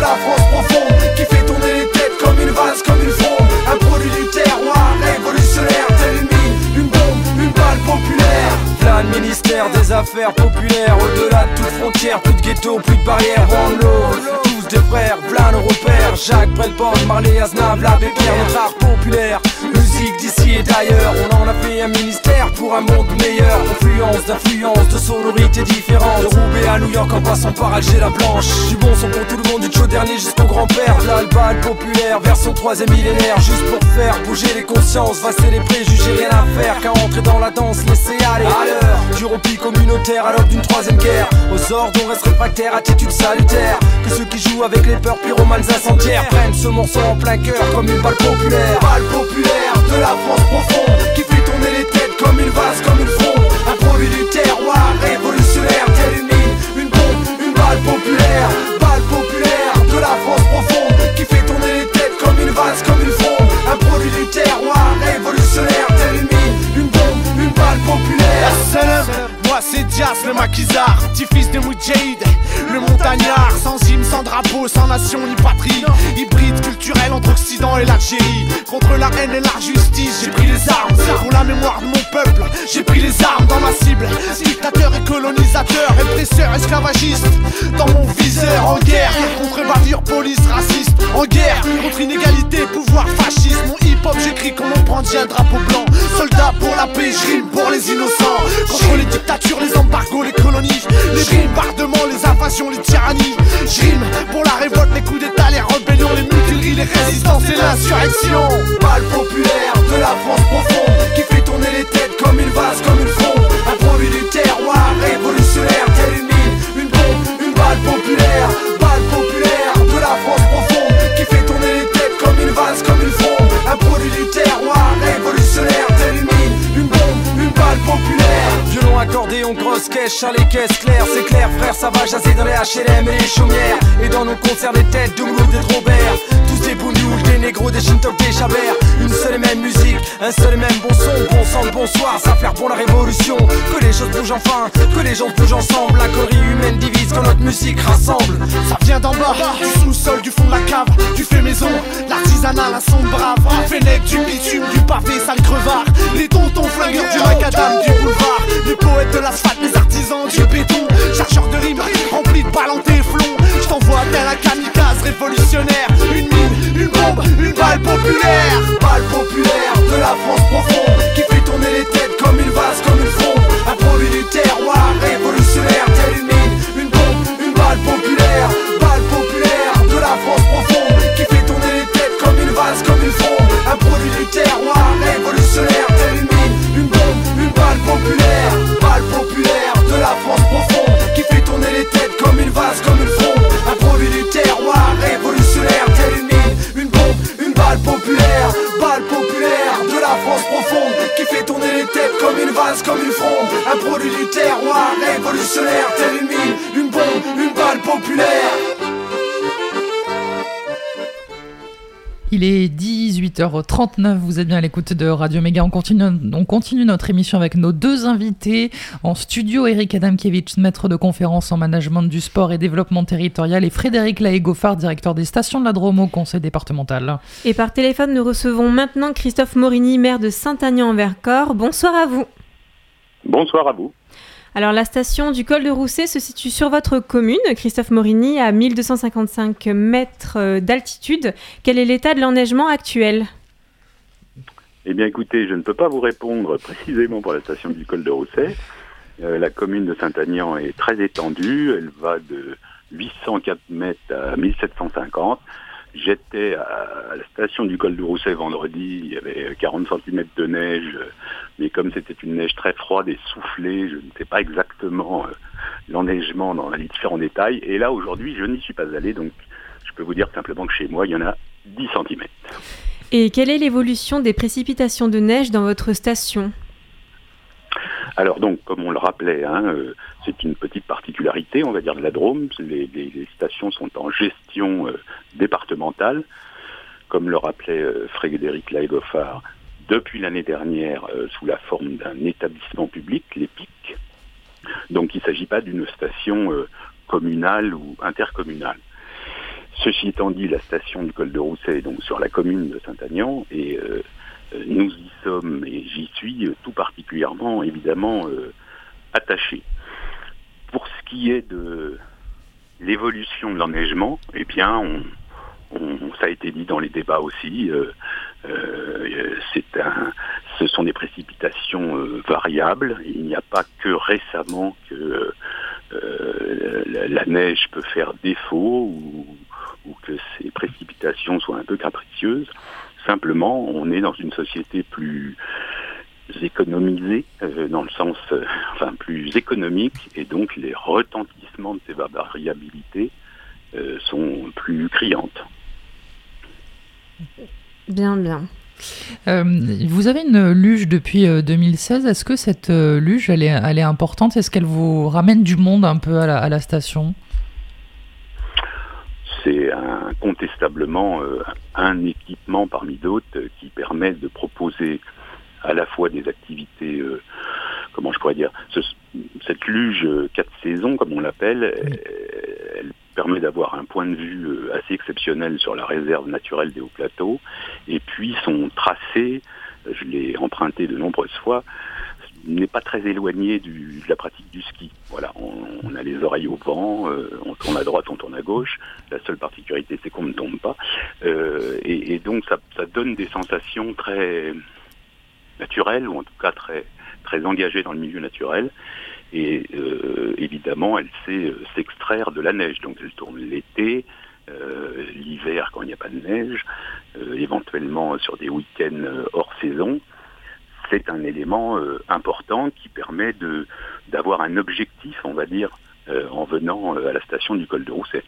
la France profonde Qui fait tourner les têtes comme une vase, comme une fronde Un produit du terroir révolutionnaire Tel une une bombe, une balle populaire. V'là le ministère des affaires populaires Au-delà de toute frontière, plus de ghetto, plus de barrières. One love, tous des frères, v'là nos repères Jacques Brelport, Marley Aznavour, l'abbé Pierre Notre art populaire, d'ici et d'ailleurs. On en a fait un ministère pour un monde meilleur. Confluence d'influence, de sonorités différentes. De Roubaix à New York en passant par Alger la Blanche. Du bon son pour tout le monde, du chaud dernier jusqu'au grand-père. V'là le bal populaire, vers son troisième millénaire. Juste pour faire bouger les consciences, vasser les préjugés, rien à faire Qu'à entrer dans la danse, laisser aller. À l'heure. Du repli communautaire à l'aube d'une troisième guerre. Aux ordres on reste réfractaire, attitude salutaire Que ceux qui jouent avec les peurs pyromanes incendiaires Prennent ce morceau en plein cœur comme une balle populaire. Balle populaire de la France profonde Qui fait tourner les têtes comme une vase, comme une fronde. Un produit du terroir révolutionnaire Tel une bombe, une balle populaire Balle populaire de la France profonde Qui fait tourner les têtes comme une vase, comme une fronde. Un produit du terroir révolutionnaire Tel une bombe, une balle populaire c'est Dias le maquisard, petit fils de Moudjahid, le montagnard, sans hymne, sans drapeau, sans nation ni patrie, hybride culturel entre Occident et l'Algérie, contre la haine et l'injustice, j'ai pris les armes, pour la mémoire de mon peuple, j'ai pris les armes dans ma cible, dictateur et colonisateur, répresseur, esclavagiste, dans mon viseur, en guerre, contre bavure, police, raciste, en guerre, contre inégalité, pouvoir fasciste, mon hip-hop j'écris comme on brandit un drapeau blanc, soldat pour la paix, je pour les innocents, contre les dictatures, les embargos, les colonies, les bombardements, les invasions, les tyrannies, je rime pour la révolte, les coups d'état, les rébellions, les mutineries, les résistances et l'insurrection. Balle populaire de la France profonde Qui fait tourner les têtes comme une vase, comme une fronde. Un produit du terroir révolutionnaire Tel une une bombe, une Balle populaire les caisses claires, c'est clair, frère, ça va jaser dans les HLM et les chaumières. Et dans nos concerts, des têtes de Mouloud et de Robert. Tous des bounoules, des négros, des shintok, des chabert. Une seule et même musique, un seul et même bon son, bon sang, bonsoir, ça faire pour la révolution. Que les choses bougent enfin, que les gens bougent ensemble. La connerie humaine divise quand notre musique rassemble. Ça vient d'en bas, du sous-sol, du fond de la cave, du fait maison, l'artisanat, la sonde brave, Fennec, du bitume, du pavé, sale crevard, les tontons flingueurs du macadam, du boulevard, les poètes de l'asphalte, les artisan du béton, chercheur de rimes, rempli de balles en téflon. Je t'envoie tel un kamikaze révolutionnaire, une mine, une bombe, une balle populaire. Balle populaire de la France profonde, qui fait tourner les têtes comme une vase, comme une fronde. Un produit du terroir révolutionnaire, telle une mine, une bombe, une balle populaire. Balle populaire de la France profonde, qui fait tourner les têtes comme une vase, comme une fronde. Un produit du terroir révolutionnaire. la France profonde Qui fait tourner les têtes comme une vase, comme une fronde. Un produit du terroir révolutionnaire Telle une mine, une bombe, une balle populaire. Balle populaire de la France profonde Qui fait tourner les têtes comme une vase, comme une fronde. Un produit du terroir révolutionnaire Telle une mine, une bombe, une balle populaire. Il est 18h39, vous êtes bien à l'écoute de Radio Méga. On continue, on continue notre émission avec nos deux invités en studio, Eric Adamkiewicz, maître de conférence en management du sport et développement territorial, et Frédéric Laégofard, directeur des stations de la Drôme au conseil départemental. Et par téléphone, nous recevons maintenant Christophe Morini, maire de Saint-Agnan-en-Vercors. Bonsoir à vous. Bonsoir à vous. Alors la station du col de Rousset se situe sur votre commune, Christophe Morini, à 1255 mètres euh, d'altitude. Quel est l'état de l'enneigement actuel? Eh bien écoutez, je ne peux pas vous répondre [laughs] précisément pour la station du col de Rousset. Euh, la commune de Saint-Agnan est très étendue, elle va de 804 mètres à 1750. J'étais à la station du col de Rousset vendredi, il y avait 40 cm de neige, mais comme c'était une neige très froide et soufflée, je ne sais pas exactement euh, l'enneigement dans les différents détails. Et là, aujourd'hui, je n'y suis pas allé, donc je peux vous dire simplement que chez moi, il y en a 10 cm. Et quelle est l'évolution des précipitations de neige dans votre station? Alors donc, comme on le rappelait, hein, euh, c'est une petite particularité, on va dire, de la Drôme. Les, les, stations sont en gestion euh, départementale, comme le rappelait euh, Frédéric Laegoffard, depuis l'année dernière sous la forme d'un établissement public, l'EPIC. Donc il ne s'agit pas d'une station communale ou intercommunale. Ceci étant dit, la station du col de Rousset est donc sur la commune de Saint-Agnan et nous y sommes, et j'y suis tout particulièrement évidemment euh, attaché. Pour ce qui est de l'évolution de l'enneigement, eh bien, ça a été dit dans les débats aussi, euh, euh, ce sont des précipitations variables. Il n'y a pas que récemment que la, neige peut faire défaut ou, que ces précipitations soient un peu capricieuses. Simplement, on est dans une société plus économisée, euh, dans le sens, euh, enfin plus économique, et donc les retentissements de ces variabilités euh, sont plus criantes. Bien, bien. vous avez une luge depuis 2016. Est-ce que cette luge, elle est, elle est importante? Est-ce qu'elle vous ramène du monde un peu à la, à la station? C'est incontestablement euh, un équipement parmi d'autres euh, qui permet de proposer à la fois des activités, euh, comment je pourrais dire, cette luge quatre saisons, comme on l'appelle, elle permet d'avoir un point de vue assez exceptionnel sur la réserve naturelle des hauts plateaux, et puis son tracé, je l'ai emprunté de nombreuses fois, n'est pas très éloigné du, de la pratique du ski. Voilà, on, a les oreilles au vent, euh, on tourne à droite, on tourne à gauche. La seule particularité, c'est qu'on ne tombe pas. Euh, et, et, donc, ça, ça, donne des sensations très naturelles, ou en tout cas très, très engagées dans le milieu naturel. Et euh, évidemment, elle sait euh, s'extraire de la neige. Donc, elle tourne l'été, euh, l'hiver quand il n'y a pas de neige, éventuellement sur des week-ends hors saison c'est un élément euh, important qui permet de d'avoir un objectif, on va dire, euh, en venant euh, à la station du col de Rousset.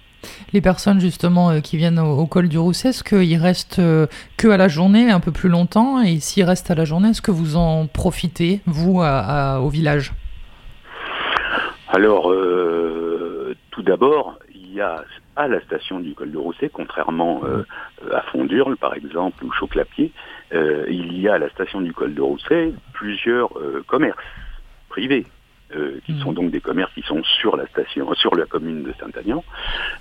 Les personnes justement qui viennent au, col du Rousset, est-ce qu'ils restent que à la journée, un peu plus longtemps? Et s'ils restent à la journée, est-ce que vous en profitez, vous, au village? Alors, tout d'abord, il y a à la station du col de Rousset, contrairement à Fondurle par exemple ou Chauclapier, euh, il y a à la station du col de Rousset plusieurs euh, commerces privés. Euh, qui sont mhm. donc des commerces qui sont sur la station, sur la commune de Saint-Agnan.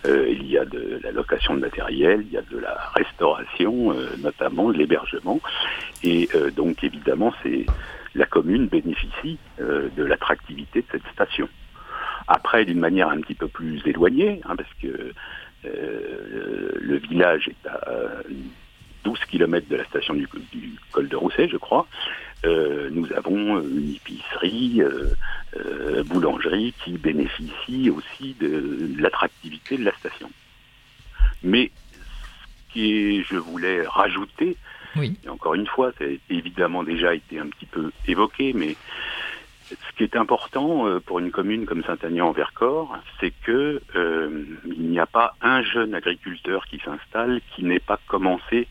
il y a de la location de matériel, il y a de la restauration, notamment de l'hébergement, et donc évidemment, c'est la commune bénéficie de l'attractivité de cette station. Après, d'une manière un petit peu plus éloignée, hein, parce que le village est à 12 km de la station du, col de Rousset, je crois, euh, nous avons une épicerie, euh, euh, boulangerie qui bénéficie aussi de, l'attractivité de la station. Mais ce qui je voulais rajouter, et encore une fois, ça a évidemment déjà été un petit peu évoqué, mais ce qui est important pour une commune comme Saint-Agnan-en-Vercors, c'est que il n'y a pas un jeune agriculteur qui s'installe qui n'ait pas commencé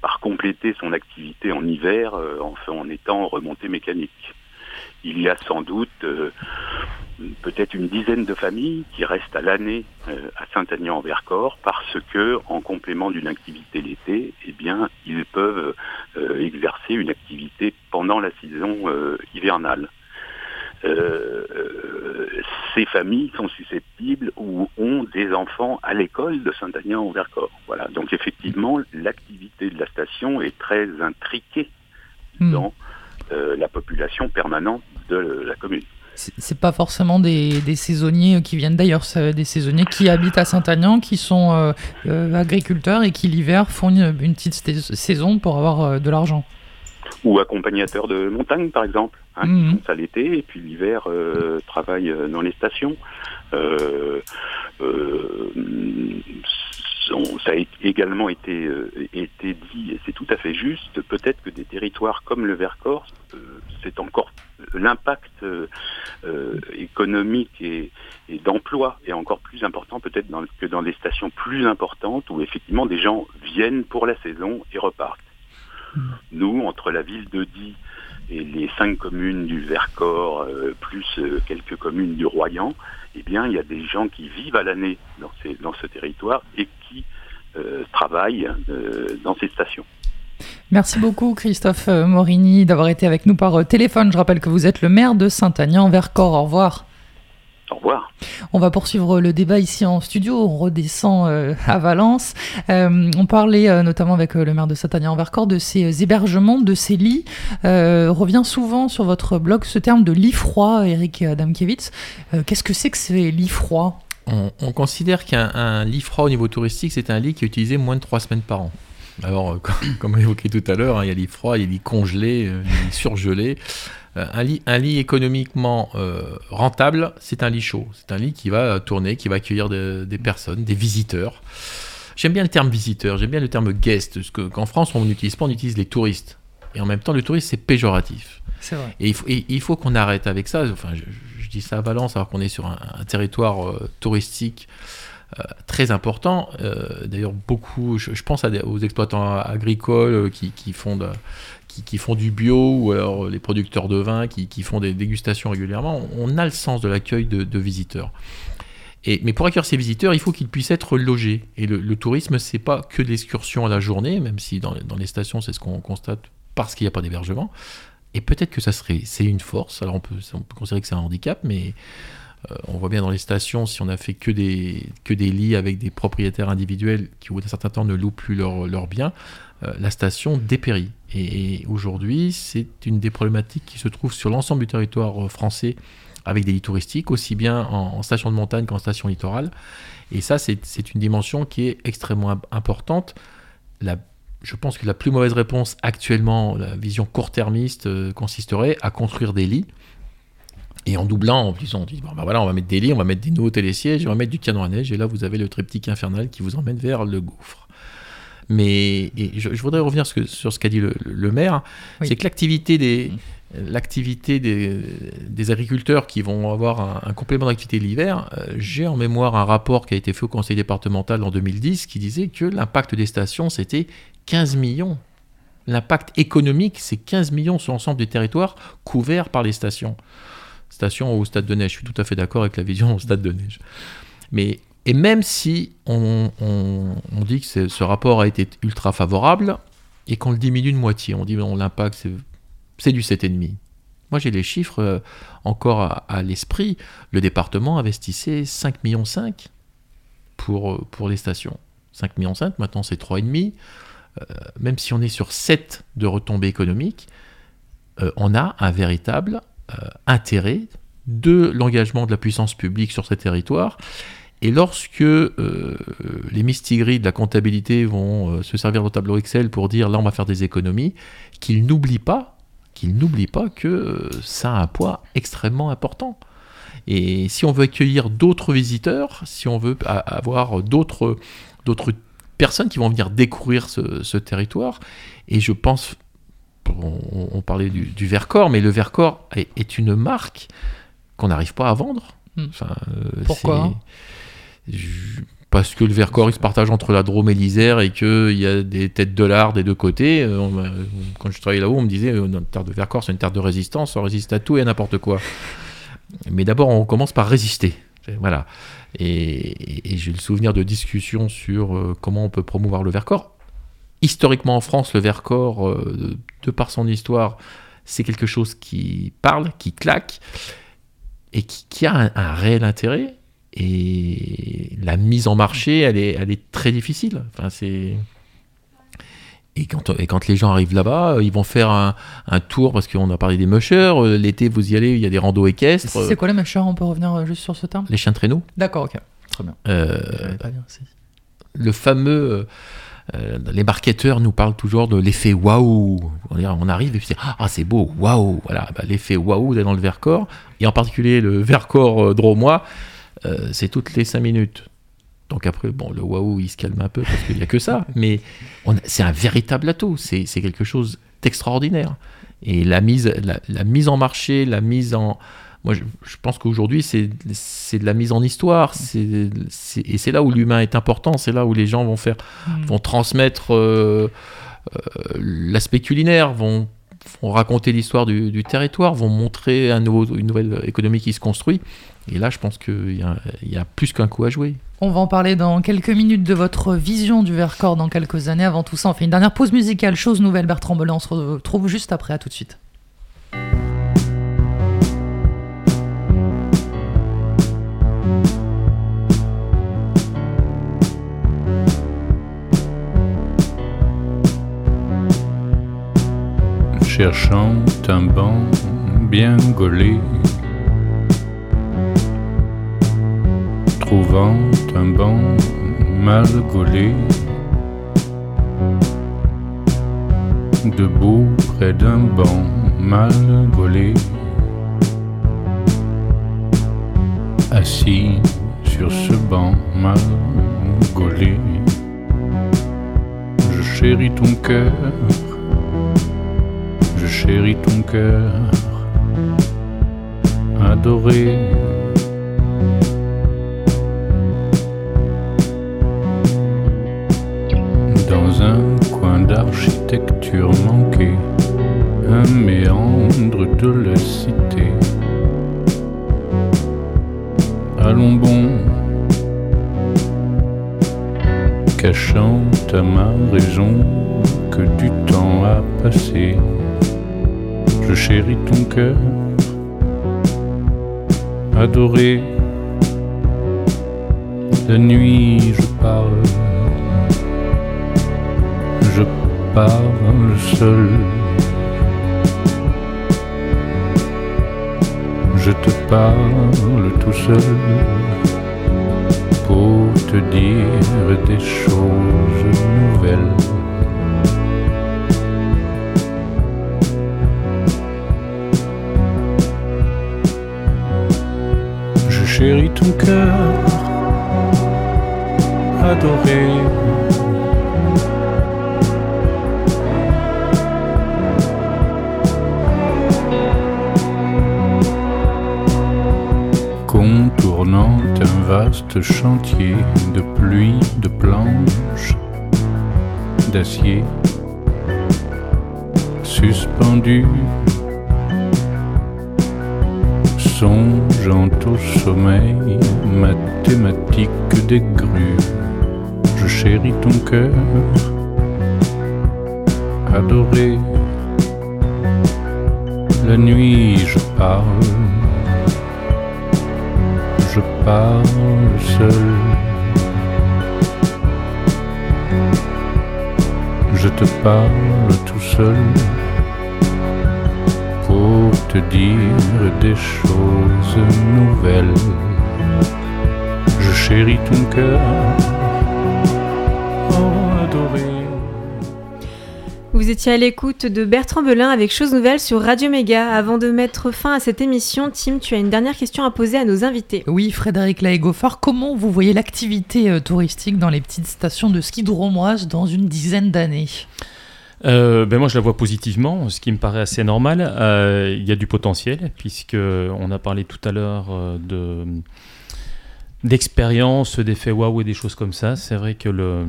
par compléter son activité en hiver euh, en, en étant remontée mécanique. il y a sans doute peut-être une dizaine de familles qui restent à l'année à Saint-Agnan-en-Vercors parce que, en complément d'une activité l'été, eh bien, ils peuvent exercer une activité pendant la saison hivernale. Euh, ces familles sont susceptibles ou ont des enfants à l'école de Saint-Agnan au Vercors. Voilà. Donc effectivement, l'activité de la station est très intriquée hmm. dans euh, la population permanente de la commune. C'est pas forcément des, saisonniers qui viennent d'ailleurs, c'est des saisonniers qui habitent à Saint-Agnan, qui sont euh, agriculteurs et qui l'hiver font une, petite saison pour avoir de l'argent. Ou accompagnateurs de montagne par exemple hein, qui mhm. font ça l'été et puis l'hiver euh, travaillent euh, dans les stations. Euh, ça a également été, euh, été dit, et c'est tout à fait juste, peut-être que des territoires comme le Vercors, c'est encore l'impact économique et, et d'emploi est encore plus important peut-être que dans des stations plus importantes où effectivement des gens viennent pour la saison et repartent. Mhm. Nous, entre la ville de Die et les cinq communes du Vercors, euh, plus euh, quelques communes du Royan, eh bien, il y a des gens qui vivent à l'année dans, ce territoire et qui euh, travaillent dans ces stations. Merci beaucoup Christophe Morini d'avoir été avec nous par téléphone. Je rappelle que vous êtes le maire de Saint-Agnan-Vercors. Au revoir. Au revoir. On va poursuivre le débat ici en studio. On redescend euh, à Valence. Euh, on parlait euh, notamment avec le maire de Satania en Vercors de ces hébergements, de ces lits. revient souvent sur votre blog ce terme de lit froid, Eric Adamkiewicz. Qu'est-ce que c'est que ces lits froids? On, considère qu'un lit froid au niveau touristique, c'est un lit qui est utilisé moins de trois semaines par an. Alors, [laughs] comme, évoqué tout à l'heure, hein, il y a lit froid, il y a lit congelé, il y a lit surgelé. Euh, un lit, un lit économiquement euh, rentable, c'est un lit chaud. C'est un lit qui va tourner, qui va accueillir des personnes, des visiteurs. J'aime bien le terme visiteur, j'aime bien le terme guest, parce qu'en France, on n'utilise pas, on utilise les touristes. Et en même temps, le touriste, c'est péjoratif. C'est vrai. Et il faut, qu'on arrête avec ça. Enfin, je, dis ça à Valence, alors qu'on est sur un, territoire euh, touristique très important. D'ailleurs, beaucoup, je, pense aux exploitants agricoles qui, qui font de, qui, font du bio ou alors les producteurs de vin qui, font des dégustations régulièrement, on a le sens de l'accueil de, visiteurs. Et, mais pour accueillir ces visiteurs, il faut qu'ils puissent être logés. Et le, le tourisme, c'est pas que l'excursion à la journée, même si dans, les stations, c'est ce qu'on constate parce qu'il n'y a pas d'hébergement. Et peut-être que ça serait, c'est une force. Alors on peut, on peut considérer que c'est un handicap, mais euh, on voit bien dans les stations, si on a fait que des, que des lits avec des propriétaires individuels qui au bout d'un certain temps ne louent plus leurs leur biens, euh, la station dépérit. Et, aujourd'hui, c'est une des problématiques qui se trouve sur l'ensemble du territoire euh, français avec des lits touristiques, aussi bien en, station de montagne qu'en station littorale. Et ça, c'est une dimension qui est extrêmement importante. je pense que la plus mauvaise réponse actuellement, la vision court-termiste, consisterait à construire des lits. Et en doublant, en disant, on dit, bon, ben voilà, on va mettre des lits, on va mettre des nouveaux télésièges, on va mettre du canon à neige, et là, vous avez le triptyque infernal qui vous emmène vers le gouffre. Mais je, voudrais revenir sur ce qu'a dit le, maire, c'est que l'activité des, l'activité des, des, agriculteurs qui vont avoir un, complément d'activité l'hiver, euh, j'ai en mémoire un rapport qui a été fait au conseil départemental en 2010 qui disait que l'impact des stations, c'était 15 millions. L'impact économique, c'est 15 millions sur l'ensemble des territoires couverts par les stations. Stations au stade de neige, je suis tout à fait d'accord avec la vision au stade de neige. Mais et même si on, dit que ce rapport a été ultra favorable et qu'on le diminue de moitié, on dit que l'impact c'est du 7,5. Moi j'ai les chiffres euh, encore à, l'esprit. Le département investissait 5,5 millions pour, euh, pour les stations. 5,5 millions, maintenant c'est 3,5. Euh, même si on est sur 7 de retombées économiques, on a un véritable intérêt de l'engagement de la puissance publique sur ces territoires et lorsque euh, les mistigris de la comptabilité vont euh, se servir de tableau Excel pour dire là on va faire des économies, qu'ils n'oublient pas, qu'ils n'oublient pas que euh, ça a un poids extrêmement important. Et si on veut accueillir d'autres visiteurs, si on veut avoir d'autres d'autres personnes qui vont venir découvrir ce, territoire, et je pense, on, parlait du, Vercors, mais le Vercors est, une marque qu'on n'arrive pas à vendre. Hmm. Pourquoi parce que le Vercors il se partage entre la Drôme et l'Isère et qu'il y a des têtes de l'art des deux côtés. Euh, on quand je travaillais là-haut, on me disait euh, notre terre de Vercors, c'est une terre de résistance, on résiste à tout et à n'importe quoi. Mais d'abord, on commence par résister. Voilà. Et, et- et j'ai le souvenir de discussions sur euh, comment on peut promouvoir le Vercors. Historiquement en France, le Vercors, euh, de, par son histoire, c'est quelque chose qui parle, qui claque et qui, qui a un, un réel intérêt. Et la mise en marché, elle est, elle est très difficile. Enfin, c'est... Et quand, et quand les gens arrivent là-bas, euh, ils vont faire un, un tour, parce qu'on a parlé des mushers, euh, l'été vous y allez, il y a des randos équestres. C'est quoi les mâcheurs On peut revenir euh, juste sur ce terme? Les chiens de traîneau. D'accord, ok. Très bien. Euh, le fameux. Euh, les marketeurs nous parlent toujours de l'effet waouh. On arrive et puis ah c'est beau, waouh. Voilà, bah, l'effet waouh dans le Vercors et en particulier le Vercors euh, dromois, euh, c'est toutes les 5 minutes. Donc après, bon, le waouh il se calme un peu parce qu'il n'y a que ça, [laughs] mais c'est un véritable atout. C'est quelque chose d'extraordinaire. Et la mise, la mise en marché, la mise en, moi, je, je pense qu'aujourd'hui, c'est de la mise en histoire. c'est- et c'est là où l'humain est important. C'est là où les gens vont faire, Mm. vont transmettre euh, euh, l'aspect culinaire, vont, vont raconter l'histoire du, du territoire, vont montrer un nouveau, une nouvelle économie qui se construit. Et là, je pense qu'il y, a- il y a plus qu'un coup à jouer. On va en parler dans quelques minutes de votre vision du Vercors dans quelques années. Avant tout ça, on fait une dernière pause musicale, chose nouvelle. Bertrand Belin, on se retrouve juste après. À tout de suite. Cherchant un banc bien gaulé, trouvant un banc mal gaulé, debout près d'un banc mal gaulé, assis sur ce banc mal gaulé, je chéris ton cœur chéris ton cœur adoré. Dans un coin d'architecture manquée, un méandre de la cité. Allons bon, cachant à ma raison adoré. La nuit, je parle, je parle seul. Je te parle tout seul pour te dire des choses nouvelles. Chéris ton cœur, adoré. Contournant un vaste chantier de pluie, de planches, d'acier, suspendu songeant au sommeil mathématique des grues. Je chéris ton cœur, adoré. La nuit, je parle, je parle seul. Je te parle tout seul te dire des choses nouvelles. Je chéris ton cœur, oh adoré. Vous étiez à l'écoute de Bertrand Belin avec Chose Nouvelle sur Radio Méga. Avant de mettre fin à cette émission, Tim, tu as une dernière question à poser à nos invités. Oui, Frédéric Laégofard, comment vous voyez l'activité euh, touristique dans les petites stations de ski dromoises dans une dizaine d'années? Euh, ben moi, je la vois positivement, ce qui me paraît assez normal. Euh, Il y a du potentiel, puisque on a parlé tout à l'heure euh, de d'expérience, d'effets waouh et des choses comme ça. C'est vrai que le,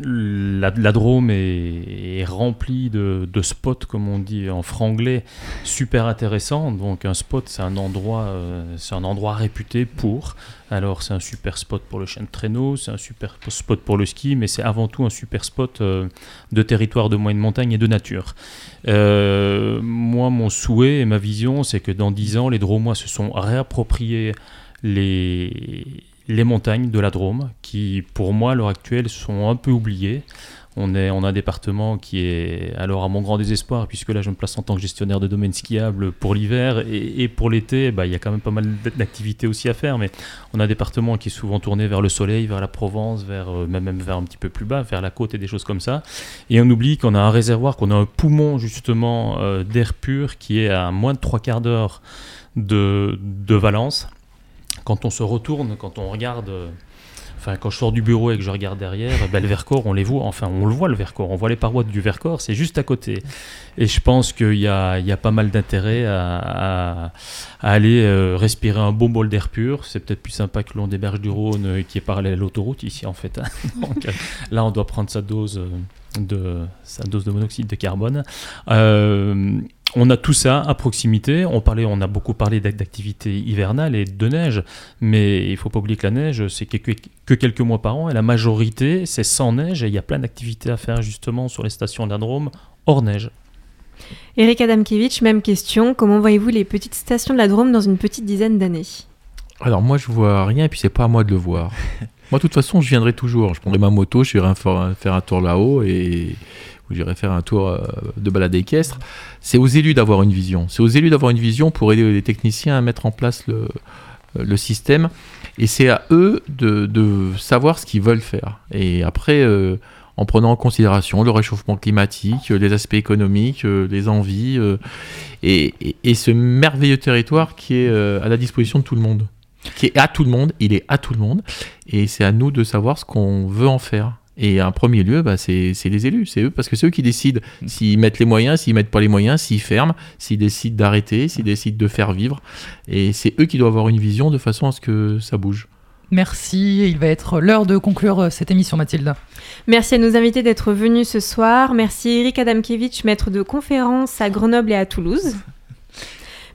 la, la Drôme est, remplie de, de spots, comme on dit en franglais, super intéressants. Donc un spot, c'est un endroit, euh, c'est un endroit réputé pour. Alors c'est un super spot pour le chien de traîneau, c'est un super spot pour le ski, mais c'est avant tout un super spot euh, de territoire de moyenne montagne et de nature. Euh, moi, mon souhait et ma vision, c'est que dans 10 ans, les Dromois se sont réappropriés les, les montagnes de la Drôme, qui pour moi à l'heure actuelle sont un peu oubliées. On, est, on a un département qui est, alors à mon grand désespoir, puisque là je me place en tant que gestionnaire de domaine skiable pour l'hiver et, pour l'été, bah, il y a quand même pas mal d'activités aussi à faire, mais on a un département qui est souvent tourné vers le soleil, vers la Provence, vers, euh, même, même vers un petit peu plus bas, vers la côte et des choses comme ça. Et on oublie qu'on a un réservoir, qu'on a un poumon justement euh, d'air pur qui est à moins de trois quarts d'heure de, de Valence quand on se retourne, quand on regarde, euh, enfin quand je sors du bureau et que je regarde derrière, ben, le Vercors, on les voit, enfin on le voit le Vercors, on voit les parois du Vercors, c'est juste à côté. Et je pense qu'il y a, pas mal d'intérêt à, aller euh, respirer un bon bol d'air pur. C'est peut-être plus sympa que l'on des berges du Rhône euh, qui est parallèle à l'autoroute ici en fait. hein. [laughs] Donc, là on doit prendre sa dose. de sa dose de monoxyde de carbone. On a tout ça à proximité. On parlait, on a beaucoup parlé d'ac- d'activités hivernales et de neige, mais il faut pas oublier que la neige, c'est que, que- que quelques mois par an, et la majorité, c'est sans neige, et il y a plein d'activités à faire justement sur les stations de la Drôme hors neige. Eric Adamkiewicz, même question. Comment voyez-vous les petites stations de la Drôme dans une petite dizaine d'années? Alors moi je vois rien et puis c'est pas à moi de le voir. [laughs] moi de toute façon je viendrai toujours. Je prendrai ma moto, je irai faire un tour là-haut et j'irai faire un tour euh, de balade équestre. C'est aux élus d'avoir une vision. C'est aux élus d'avoir une vision pour aider les techniciens à mettre en place le, le système. Et c'est à eux de, savoir ce qu'ils veulent faire. Et après, euh, en prenant en considération le réchauffement climatique, euh, les aspects économiques, euh, les envies, euh, et, ce merveilleux territoire qui est euh, à la disposition de tout le monde. Qui est à tout le monde, il est à tout le monde. Et c'est à nous de savoir ce qu'on veut en faire. Et en premier lieu, bah, c'est c'est les élus, c'est eux, parce que c'est eux qui décident s'ils mettent les moyens, s'ils mettent pas les moyens, s'ils ferment, s'ils décident d'arrêter, s'ils décident de faire vivre. Et c'est eux qui doivent avoir une vision de façon à ce que ça bouge. Merci. Il va être l'heure de conclure euh, cette émission, Mathilde. Merci à nos invités d'être venus ce soir. Merci Eric Adamkiewicz, maître de conférences à Grenoble et à Toulouse.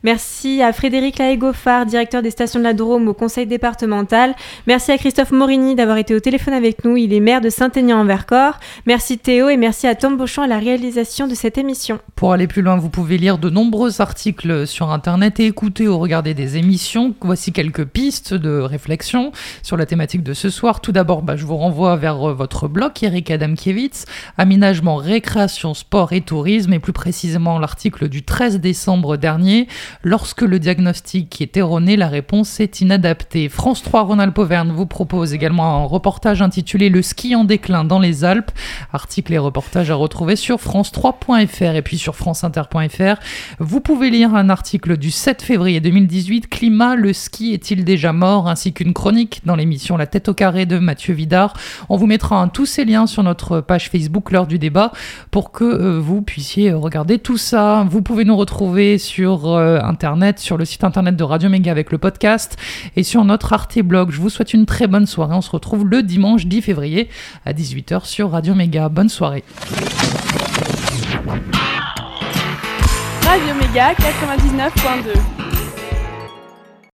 Merci à Frédéric Laëgoffard, directeur des stations de la Drôme au conseil départemental. Merci à Christophe Morini d'avoir été au téléphone avec nous. Il est maire de Saint-Aignan-en-Vercors. Merci Théo et merci à Tom Beauchamp à la réalisation de cette émission. Pour aller plus loin, vous pouvez lire de nombreux articles sur Internet et écouter ou regarder des émissions. Voici quelques pistes de réflexion sur la thématique de ce soir. Tout d'abord, bah, je vous renvoie vers euh, votre blog, Eric Adamkiewicz, Aménagement, récréation, sport et tourisme, et plus précisément l'article du 13 décembre dernier. Lorsque le diagnostic est erroné, la réponse est inadaptée. France 3 Rhône-Alpes Auvergne vous propose également un reportage intitulé Le ski en déclin dans les Alpes. Article et reportage à retrouver sur France3.fr et puis sur franceinter.fr. Vous pouvez lire un article du 7 février 2018, Climat, le ski est-il déjà mort ainsi qu'une chronique dans l'émission La tête au carré de Mathieu Vidard. On vous mettra tous ces liens sur notre page Facebook l'heure du débat pour que euh, vous puissiez regarder tout ça. Vous pouvez nous retrouver sur euh, internet, sur le site internet de Radio Méga avec le podcast et sur notre Arte blog. Je vous souhaite une très bonne soirée. On se retrouve le dimanche 10 février à 18h sur Radio Méga. Bonne soirée. Radio Méga 99.2